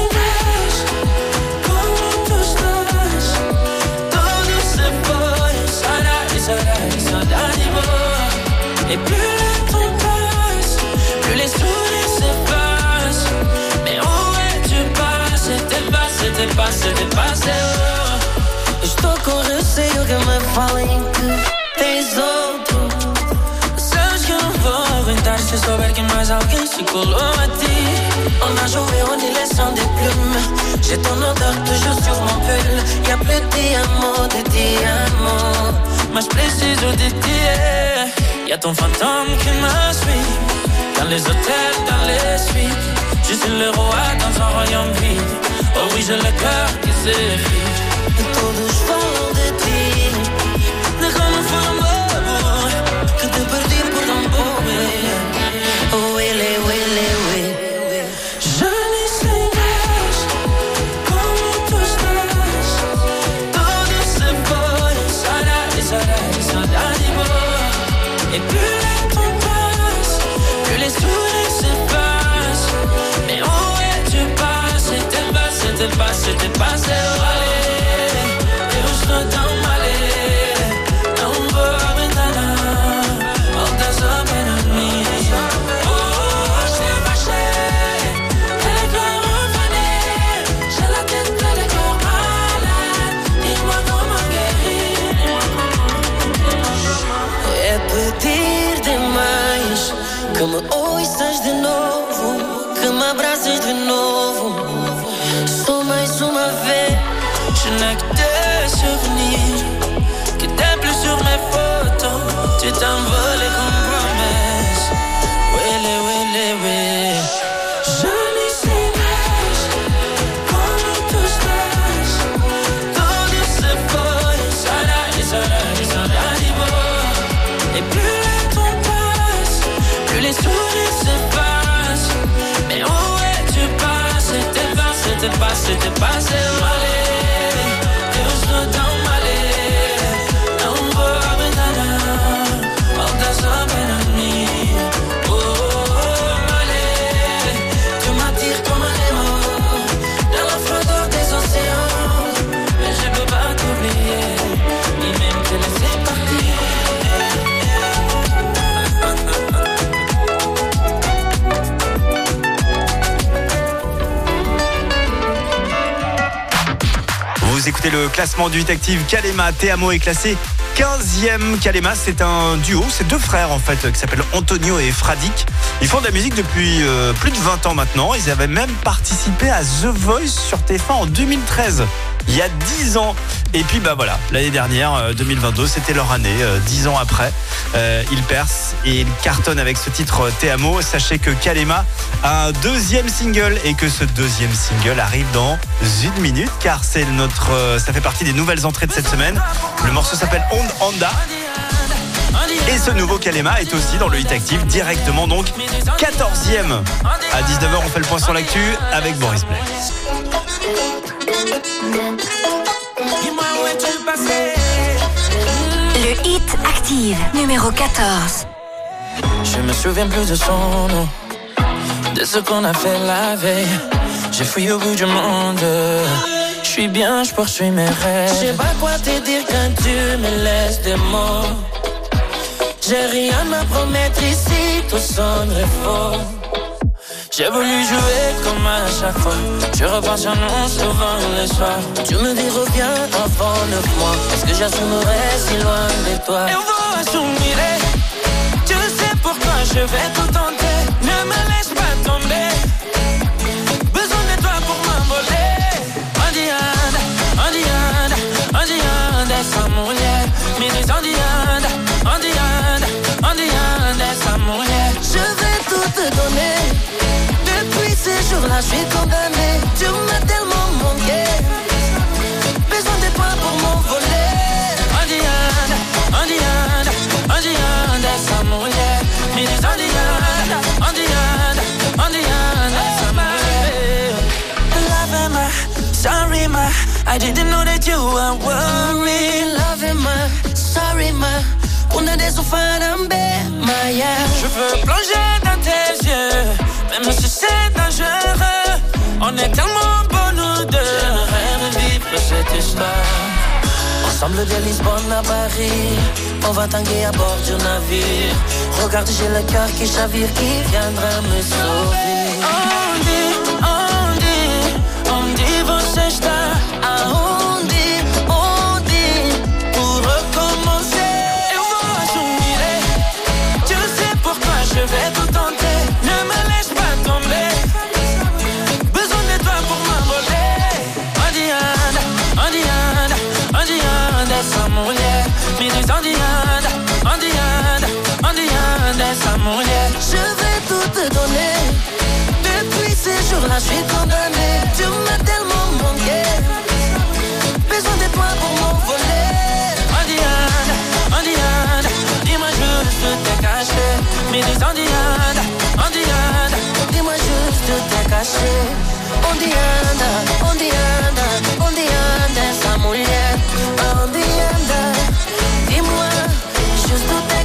Et plus le passe, plus les sourires s'effacent. Mais où es-tu passé? Passé, t'es passé, t'es passé. Oh. Estou com receio que me mais alguém se colou a ti. On a joué, on est laissant des plumes. J'ai ton odeur toujours sur mon pull. Y'a plus de diamants, de diamants. Mas preciso de ti. Y'a ton fantôme qui me suit. Dans les hôtels, dans les suites. Je suis le roi dans un royaume vide. Oh oui, j'ai le cœur qui s'effrite. E falam de ti. De Le classement du Hit Active. Kalema Teamo est classé 15e. Kalema, c'est un duo, c'est deux frères en fait, qui s'appellent Antonio et Fradik. Ils font de la musique depuis euh, plus de 20 ans maintenant. Ils avaient même participé à The Voice sur TF1 en 2013. Il y a 10 ans. Et puis bah voilà, l'année dernière, euh, 2022, c'était leur année. euh, 10 ans après, euh, ils percent et ils cartonnent avec ce titre euh, Teamo. Sachez que Kalema a un deuxième single et que ce deuxième single arrive dans une minute car c'est notre, euh, ça fait partie des nouvelles entrées de cette semaine. Le morceau s'appelle On Honda. Et ce nouveau Kalema est aussi dans le hit active directement donc 14e. À 19h, on fait le point sur l'actu avec Boris passé Le hit active, numéro 14. Je me souviens plus de son nom, de ce qu'on a fait la veille. J'ai fouillé au bout du monde. Je suis bien, je poursuis mes rêves. Je sais pas quoi te dire quand tu me laisses des mots. J'ai rien à promettre ici, tout sonnerait faux. J'ai voulu jouer comme à chaque fois. Je repense à nous souvent le soir. Tu me dis reviens avant neuf mois. Est-ce que j'assumerai si loin de toi? Eu vou assumir. Je vais tout tenter. Ne me laisse pas tomber. Besoin de toi pour m'envoler. Andianda, Andianda, Andianda, essa mulher me diz Andianda, Andianda, Andianda, essa mulher. Je vais tout te donner. Depuis ces jours-là, je suis condamné. Tu m'as tellement manqué. Me diz Andianda, Andianda, Andianda, essa mulher. Loving my, sorry my, I didn't know that you were worried. Loving my, sorry my, una de sofarambé, my yeah. Je veux plonger dans tes yeux, même si c'est dangereux. On est tellement beaux nous deux. J'aimerais revivre cette histoire. Ensemble de Lisbonne à Paris, on va tanguer à bord du navire. Regarde, j'ai le cœur qui chavire, qui viendra me sauver. Onde, onde, onde você está? Je suis condamné. Tu m'as tellement manqué. Besoin de toi pour m'envoler. Andianda, dis-moi juste t'es caché. Diz Andianda, Andianda, Dis-moi juste t'es caché. Anda, onde anda essa mulher? Onde anda? Dis-moi, juste t'es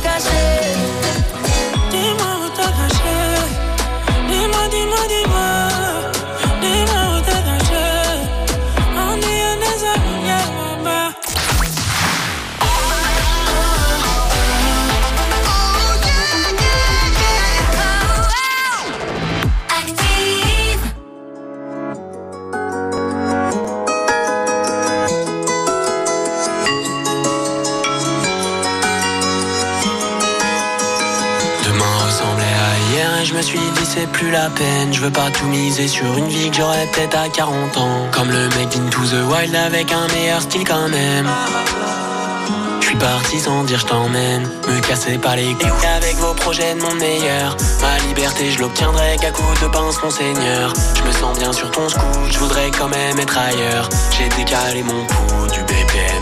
c'est plus la peine. Je veux pas tout miser sur une vie que j'aurais peut-être à 40 ans. Comme le mec d'Into the Wild avec un meilleur style quand même. Je suis parti sans dire je t'emmène. Me cassez pas les couilles avec vos projets de mon meilleur. Ma liberté je l'obtiendrai qu'à coup de pince mon seigneur. Je me sens bien sur ton scoot, je voudrais quand même être ailleurs. J'ai décalé mon BPM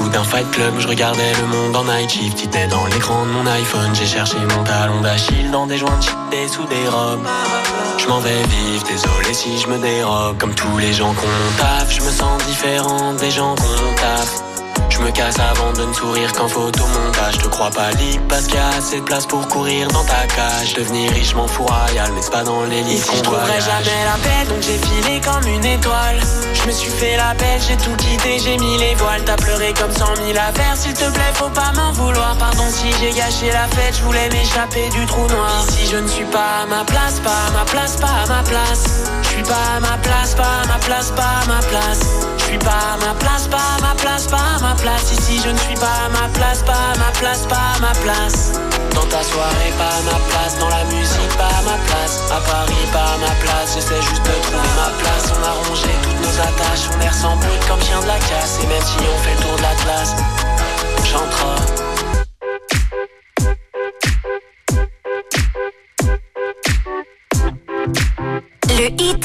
ou d'un fight club, je regardais le monde en night shift. T'étais dans l'écran de mon iPhone, j'ai cherché mon talon d'Achille dans des joints de sous des robes. Je m'en vais vivre, désolé si je me dérobe. Comme tous les gens qu'on taf, je me sens différent des gens qu'on taf. Je me casse avant de ne sourire qu'en photomontage. Je te crois pas libre parce qu'il y a assez de place pour courir dans ta cage. Devenir riche, m'en fous royal, mais c'est pas dans les livres qu'on voyage. jamais la paix, donc j'ai filé comme une étoile. Je me suis fait la belle, j'ai tout quitté, j'ai mis les voiles. T'as pleuré comme cent mille affaires, s'il te plaît, faut pas m'en vouloir. Pardon si j'ai gâché la fête, je voulais m'échapper du trou noir. Ici, je ne suis pas à ma place, pas à ma place, pas à ma place. Je suis pas à ma place, pas à ma place, pas à ma place. Je suis pas à ma place, pas à ma place, pas à ma place. Ici, je ne suis pas à ma place, pas à ma place, pas à ma place. Dans ta soirée, pas à ma place. Dans la musique, pas à ma place. À Paris, pas à ma place. J'essaie juste de trouver ma place. On a rongé toutes nos attaches. On est sans bruit comme chien de la casse. Et même si on fait le tour de la classe. chantera. Le hit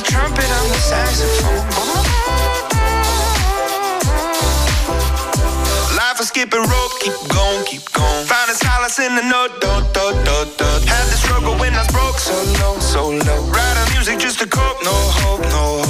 the trumpet on the saxophone. Life is skipping rope, keep going, keep going. Found a solace in the note, do, do, do, do. Had the struggle when I was broke, so low, so low. Writing music just to cope, no hope, no hope.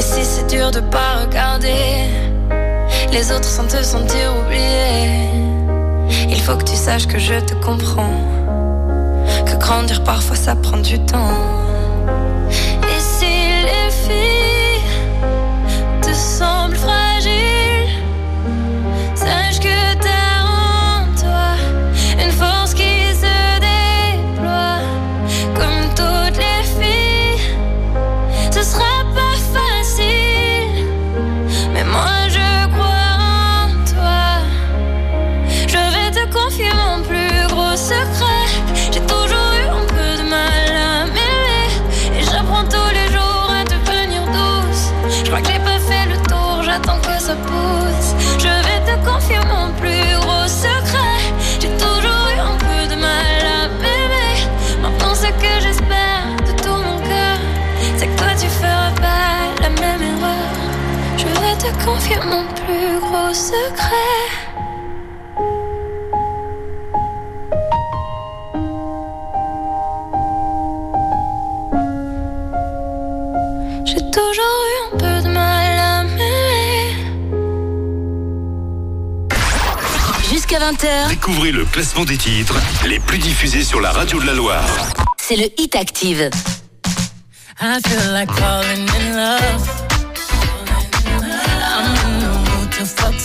Et si c'est dur de pas regarder les autres sans te sentir oublié, il faut que tu saches que je te comprends. Que grandir parfois ça prend du temps. Confier mon plus gros secret. J'ai toujours eu un peu de mal à m'aimer. Jusqu'à 20h, Découvrez le classement des titres les plus diffusés sur la radio de la Loire. c'est le Hit Active. I feel like falling in love.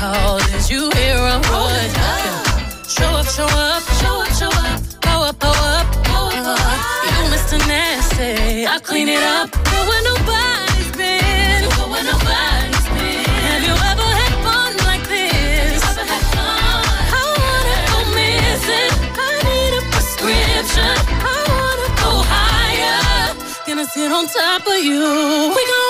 call. Did you hear a word? Show up, show up, show up, show up. Go up, go up, go up. You Mr. Nasty, I clean it up. Go where nobody's been. Go where nobody's been. Have you ever had fun like this? I wanna go missing. I need a prescription. I wanna go higher. Gonna sit on top of you. We gon'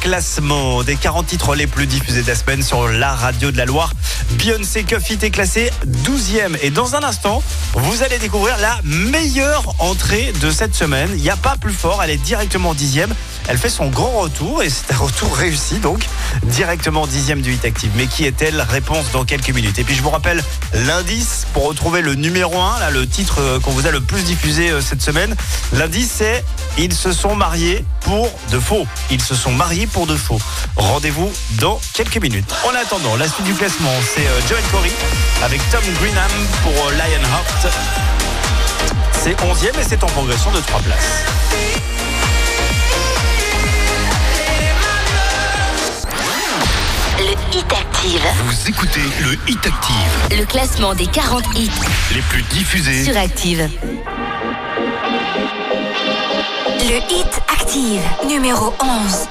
Classement des 40 titres les plus diffusés de la semaine sur la radio de la Loire. Beyoncé Cuff It est classé 12e. Et dans un instant, vous allez découvrir la meilleure entrée de cette semaine. Il n'y a pas plus fort, elle est directement 10e. Elle fait son grand retour et c'est un retour réussi donc directement 10e du Hit Active. Mais qui est-elle? Réponse dans quelques minutes. Et puis je vous rappelle l'indice pour retrouver le numéro 1, là, le titre euh, qu'on vous a le plus diffusé euh, cette semaine. L'indice c'est Ils se sont mariés pour de faux. Ils se sont mariés pour de faux. Rendez-vous dans quelques minutes. En attendant, la suite du classement, c'est euh, Joel Corey avec Tom Greenham pour euh, Lionheart. C'est 11e et c'est en progression de 3 places. Le Hit Active. Vous écoutez le Hit Active, Le classement des 40 hits les plus diffusés. sur Active. Le Hit Active, numéro 11.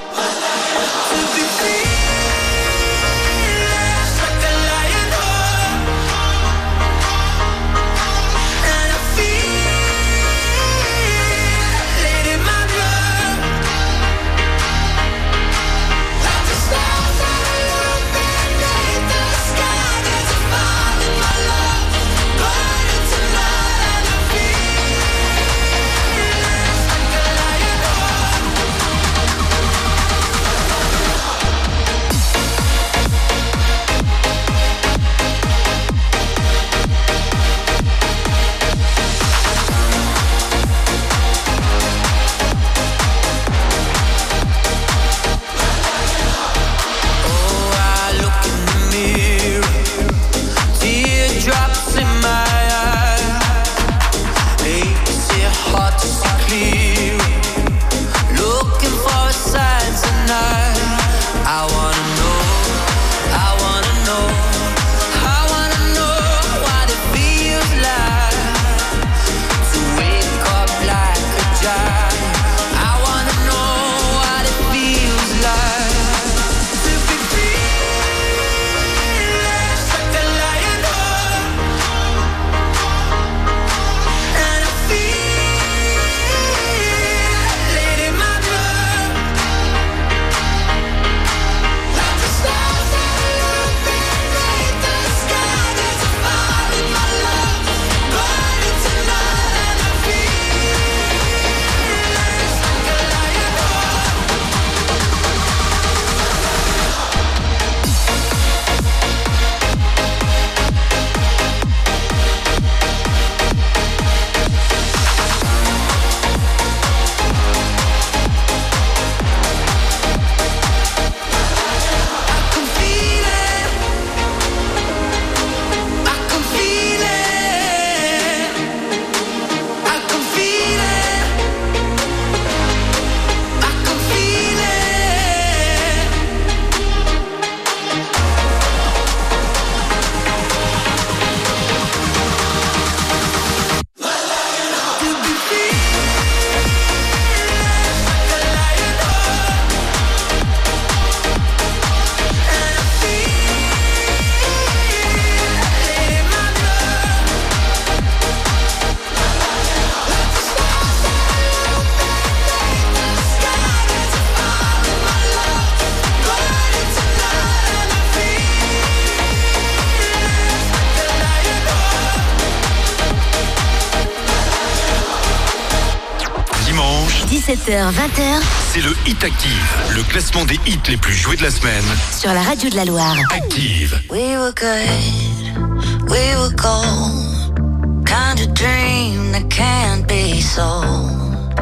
18h, 20h. C'est le Hit Active, le classement des hits les plus joués de la semaine. Sur la radio de la Loire. Active. We were good, we were gold. Kind of dream that can't be sold.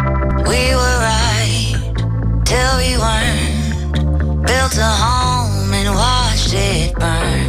We were right till we weren't. Built a home and watched it burn.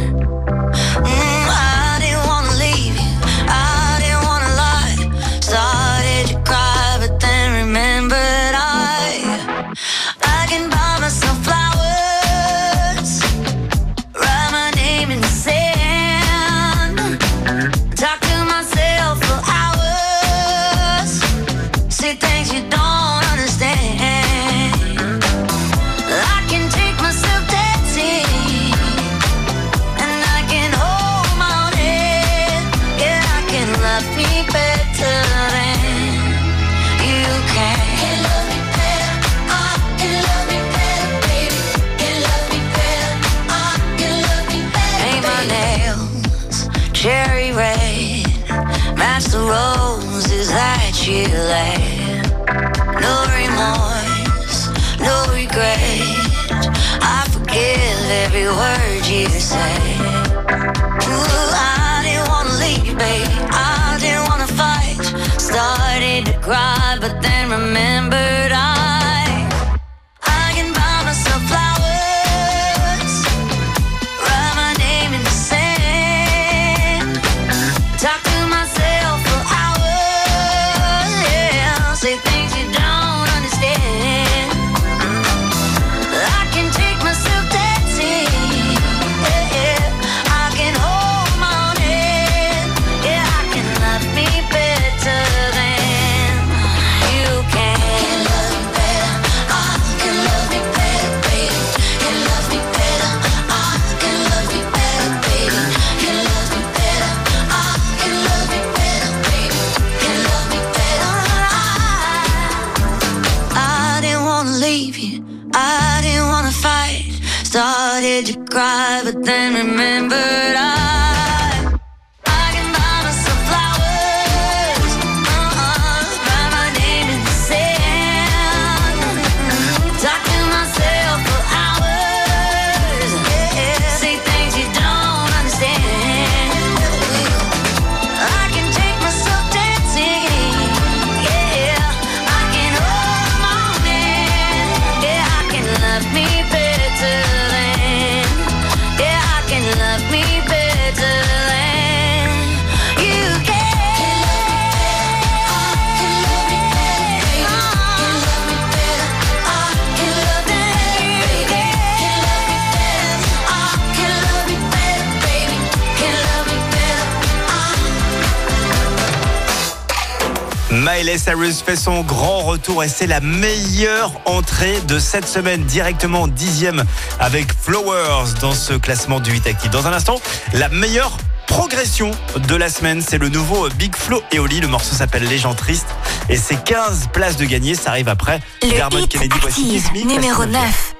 Cyrus fait son grand retour et c'est la meilleure entrée de cette semaine, directement dixième avec Flowers dans ce classement du 8 actif. Dans un instant, la meilleure progression de la semaine, c'est le nouveau Big Flo et Oli. Le morceau s'appelle Les gens tristes et c'est 15 places de gagner. Ça arrive après. Le hit Kennedy, voici active, Me, numéro classé 9.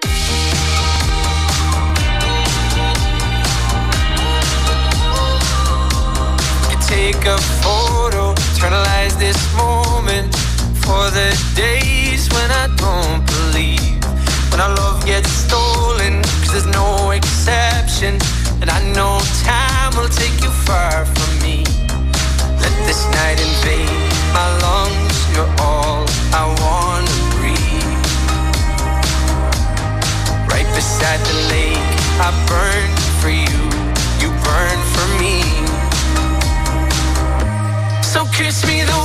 You take a photo, eternalize this moment for the days when I don't believe. When our love gets stolen, cause there's no exception. And I know time will take you far from me. Let this night invade my lungs, you're all I wanna breathe. Right beside the lake, I burn for you, you burn for me. Kiss me the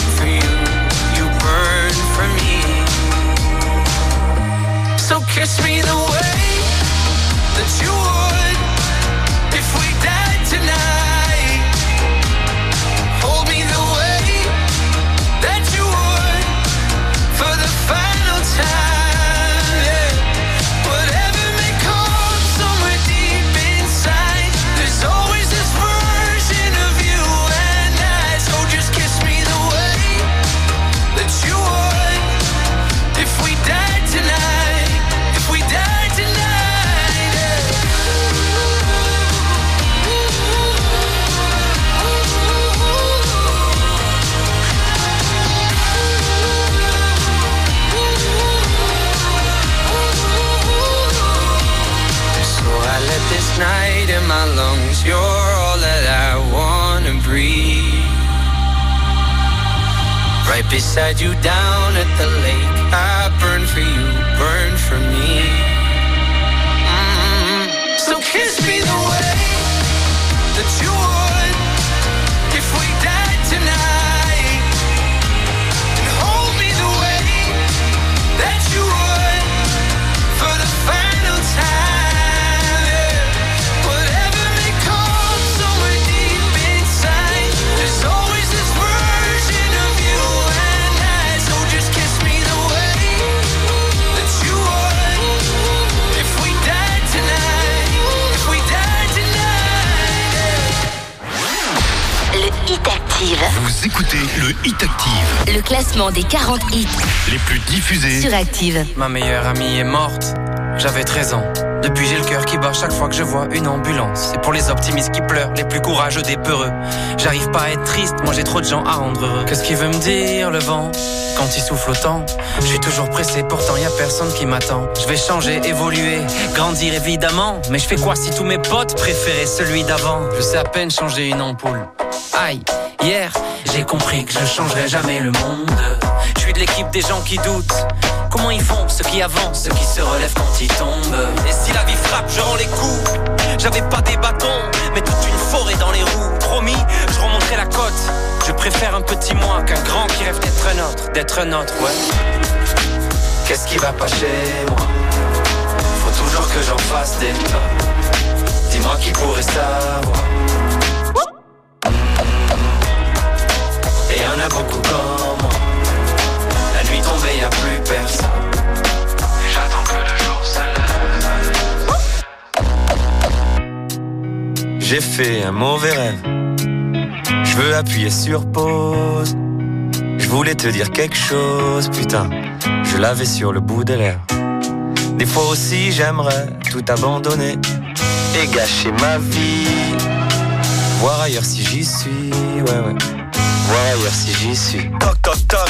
kiss me the way that you would Beside you down at the lake. I burn for you, burn for me. Active. Vous écoutez le Hit Active, Le classement des 40 hits les plus diffusés. sur Active. Ma meilleure amie est morte, j'avais 13 ans. Depuis j'ai le cœur qui bat chaque fois que je vois une ambulance. C'est pour les optimistes qui pleurent, les plus courageux des peureux. J'arrive pas à être triste, moi j'ai trop de gens à rendre heureux. Qu'est-ce qu'il veut me dire le vent? Quand il souffle autant Je suis toujours pressé, pourtant y a personne qui m'attend. Je vais changer, évoluer, grandir évidemment. Mais je fais quoi si tous mes potes préféraient celui d'avant? Je sais à peine changer une ampoule. Aïe, hier j'ai compris que je changerai jamais le monde. Je suis de l'équipe des gens qui doutent. Comment ils font ceux qui avancent, ceux qui se relèvent quand ils tombent? Et si la vie frappe, je rends les coups. J'avais pas des bâtons, mais toute une forêt dans les roues. Promis, je remonterai la côte. Je préfère un petit moi qu'un grand qui rêve d'être un autre D'être un autre, ouais. Qu'est-ce qui va pas chez moi? Faut toujours que j'en fasse des Dis-moi qui pourrait savoir j'attends que le jour se J'ai fait un mauvais rêve. Je veux appuyer sur pause. Je voulais te dire quelque chose, putain. Je l'avais sur le bout des lèvres. Des fois aussi, j'aimerais tout abandonner et gâcher ma vie. Voir ailleurs si j'y suis, ouais, ouais. Voir ailleurs si j'y suis. Toc, toc, toc.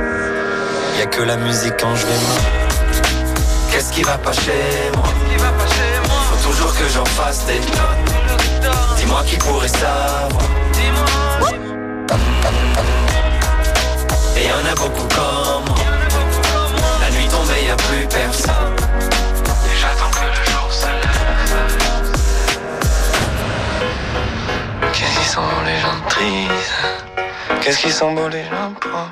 A que la musique quand je vais mal. Qu'est-ce qui va pas chez moi? Faut toujours que j'en fasse des tonnes. Dis-moi qui pourrait savoir. Et y en a beaucoup comme moi. La nuit tombée, y a plus personne. Et j'attends que le jour se lève. Qu'est-ce qu'ils sont beaux les gens tristes? Qu'est-ce qu'ils sont beaux les gens pauvres?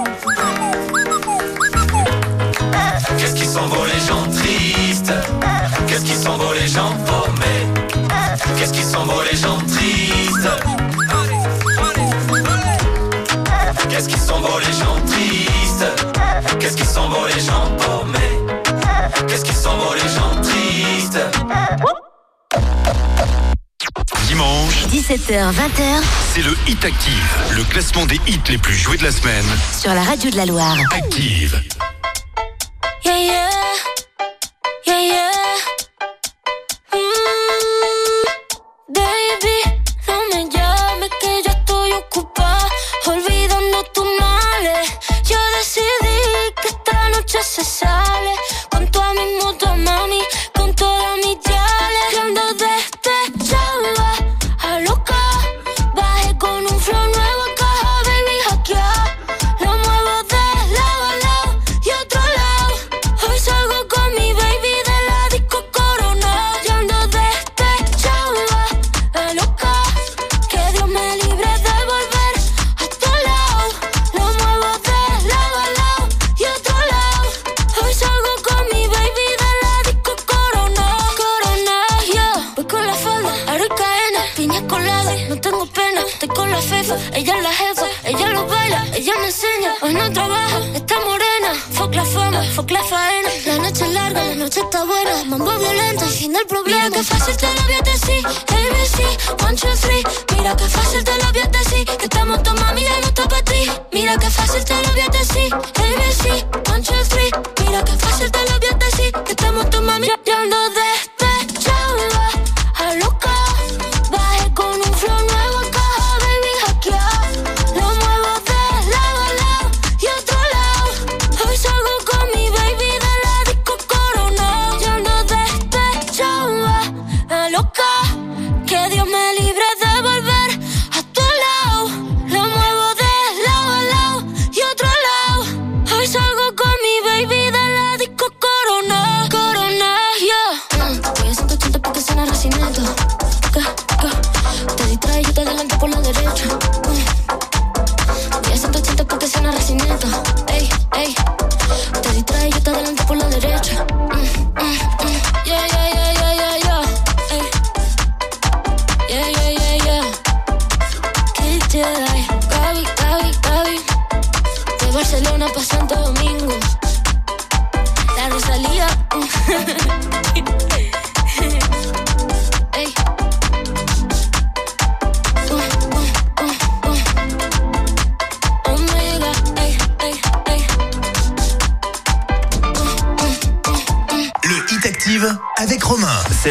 Qu'est-ce qu'ils sont beaux les gens paumés? Qu'est-ce qu'ils sont beaux les gens tristes? Dimanche, 17h, 20h c'est le Hit Active, le classement des hits les plus joués de la semaine. sur la radio de la Loire. Active. Yeah. Yeah,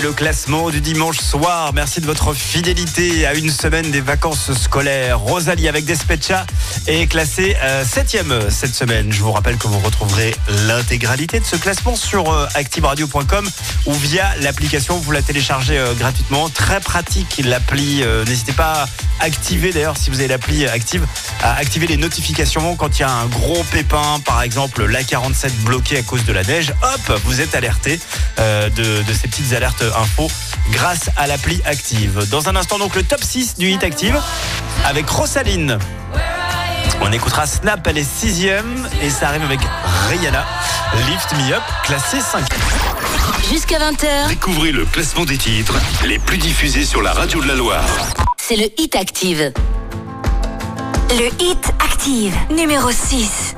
Le classement du dimanche soir. Merci de votre fidélité à une semaine des vacances scolaires. Rosalie avec Despecha est classée 7ème cette semaine. Je vous rappelle que vous retrouverez l'intégralité de ce classement sur euh, activeradio.com ou via l'application. Vous la téléchargez euh, gratuitement. Très pratique l'appli. Euh, N'hésitez pas à activer d'ailleurs si vous avez l'appli active, à activer les notifications quand il y a un gros pépin, par exemple la 47 bloquée à cause de la neige. Hop, vous êtes alerté euh, de, de ces petites alertes info grâce à l'appli active. Dans un instant donc le top 6 du hit active avec Rosaline. On écoutera Snap, elle est sixième et ça arrive avec Rihanna. Lift Me Up, classé 5. Jusqu'à 20h, Découvrez le classement des titres les plus diffusés sur la radio de la Loire. c'est le Hit Active. Le Hit Active, numéro 6.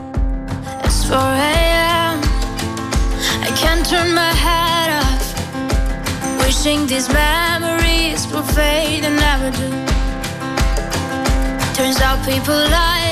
It's 4 a.m. I can't turn my head off. Wishing these memories will fade and never do. Turns out people lie.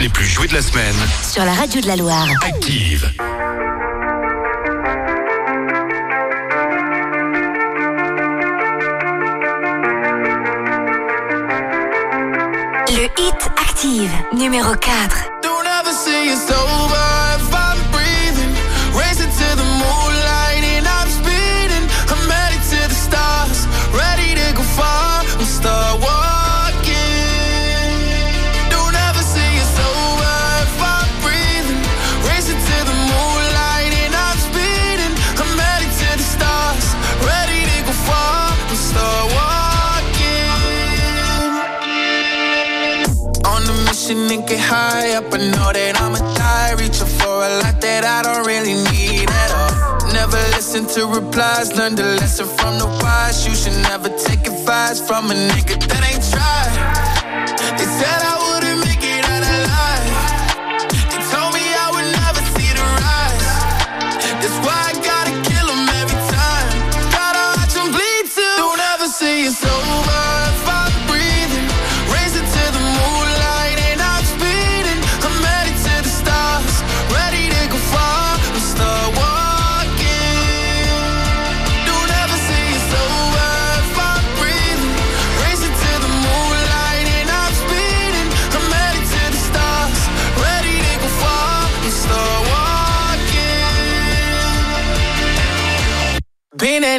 les plus jouées de la semaine. Sur la radio de la Loire.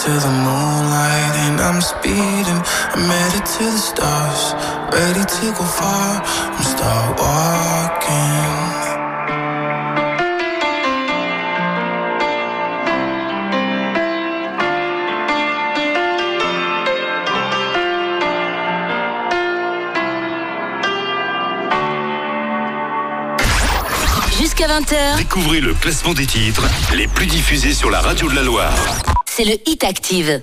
Racing to the moonlight and I'm speeding. I'm headed to the stars, ready to go far. I'm start walking. Jusqu'à 20h, Découvrez le classement des titres les plus diffusés sur la radio de la Loire. C'est le Hit Active.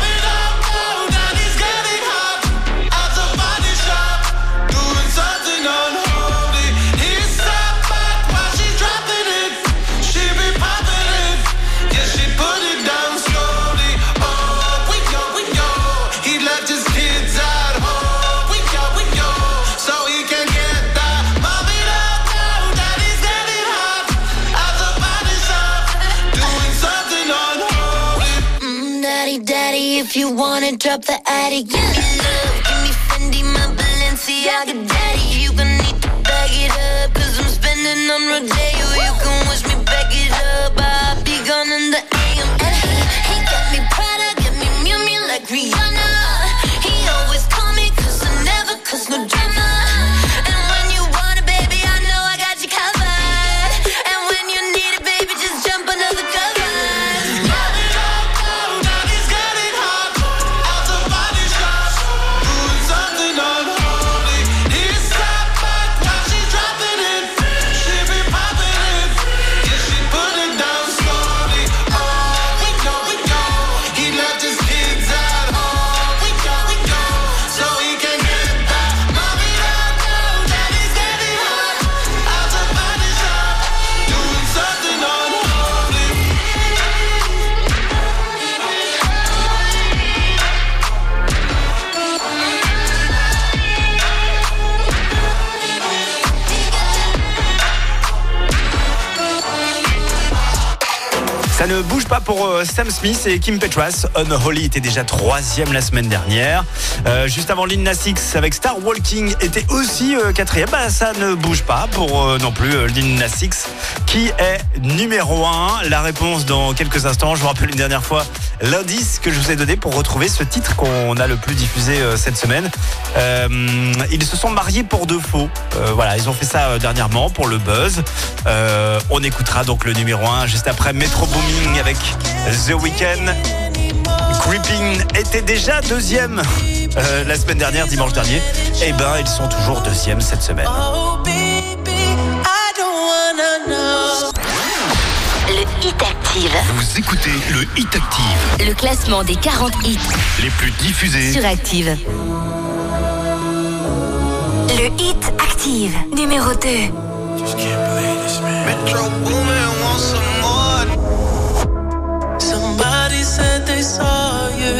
wanna drop the attic, give me love, give me Fendi, my Balenciaga, daddy. You gonna need to bag it up, cause I'm spending on Rodeo. Bouge pas pour euh, Sam Smith et Kim Petras. Unholy était déjà troisième la semaine dernière. Euh, juste avant Lil Nas avec Star Walking était aussi euh, quatrième. Bah, ça ne bouge pas pour non plus Lil Nas qui est numéro un. La réponse dans quelques instants. Je vous rappelle une dernière fois l'indice que je vous ai donné pour retrouver ce titre qu'on a le plus diffusé euh, cette semaine. Euh, ils se sont mariés pour de faux. Euh, voilà, ils ont fait ça dernièrement pour le buzz. On écoutera donc le numéro 1 juste après Metro Booming avec The Weeknd. Creeping était déjà deuxième la semaine dernière, dimanche dernier. Eh ben, ils sont toujours deuxième cette semaine. Wanna know. Le Hit Active. Vous écoutez le Hit Active, Le classement des 40 hits les plus diffusés. sur Active. Le hit active numéro 2. Metro Boomin wants some more. Somebody said they saw you.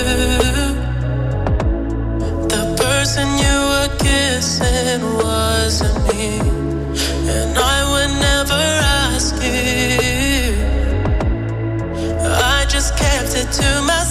The person you were kissing wasn't me. And I to myself.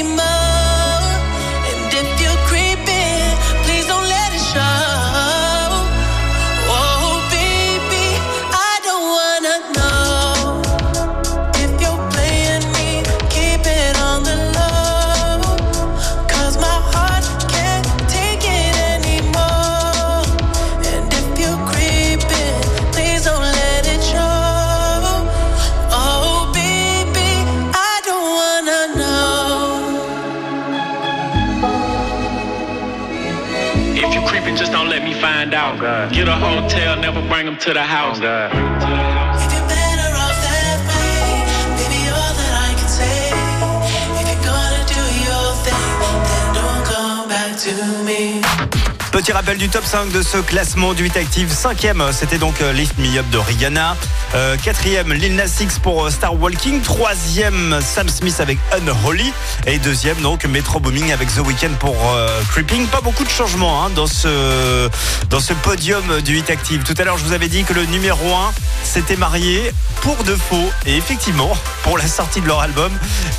It out. Get a hotel, never bring them to the oh, house. If you're Petit rappel du top 5 de ce classement du 8 Active. Cinquième, c'était donc euh, Lift Me Up de Rihanna. Euh, quatrième, Lil Nas X pour euh, Star Walking. Troisième, Sam Smith avec Unholy. Et deuxième, donc Metro Booming avec The Weeknd pour Creeping. Pas beaucoup de changements hein, dans, ce, dans ce podium du 8 Active. Tout à l'heure, je vous avais dit que le numéro 1 s'était marié pour de faux. Et effectivement, pour la sortie de leur album,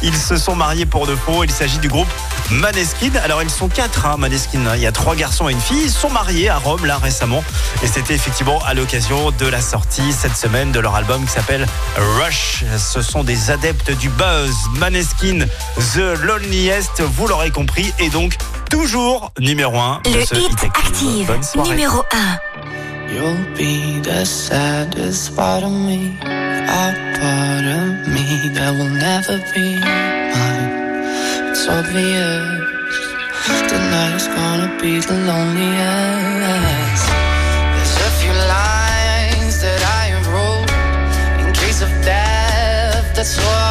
ils se sont mariés pour de faux. Il s'agit du groupe Maneskin. Alors, ils sont quatre, hein, Maneskin. Il y a trois garçons et une fille. Ils sont mariés à Rome, là, récemment. Et c'était effectivement à l'occasion de la sortie cette semaine de leur album qui s'appelle Rush. Ce sont des adeptes du buzz. Maneskin, The Loneliest, vous l'aurez compris. Et donc, toujours numéro 1 de Le ce hit Active. numéro 1. You'll be the saddest part of me, a part of me that will never be mine. It's obvious tonight's gonna be the loneliest. There's a few lines that I wrote in case of death. That's what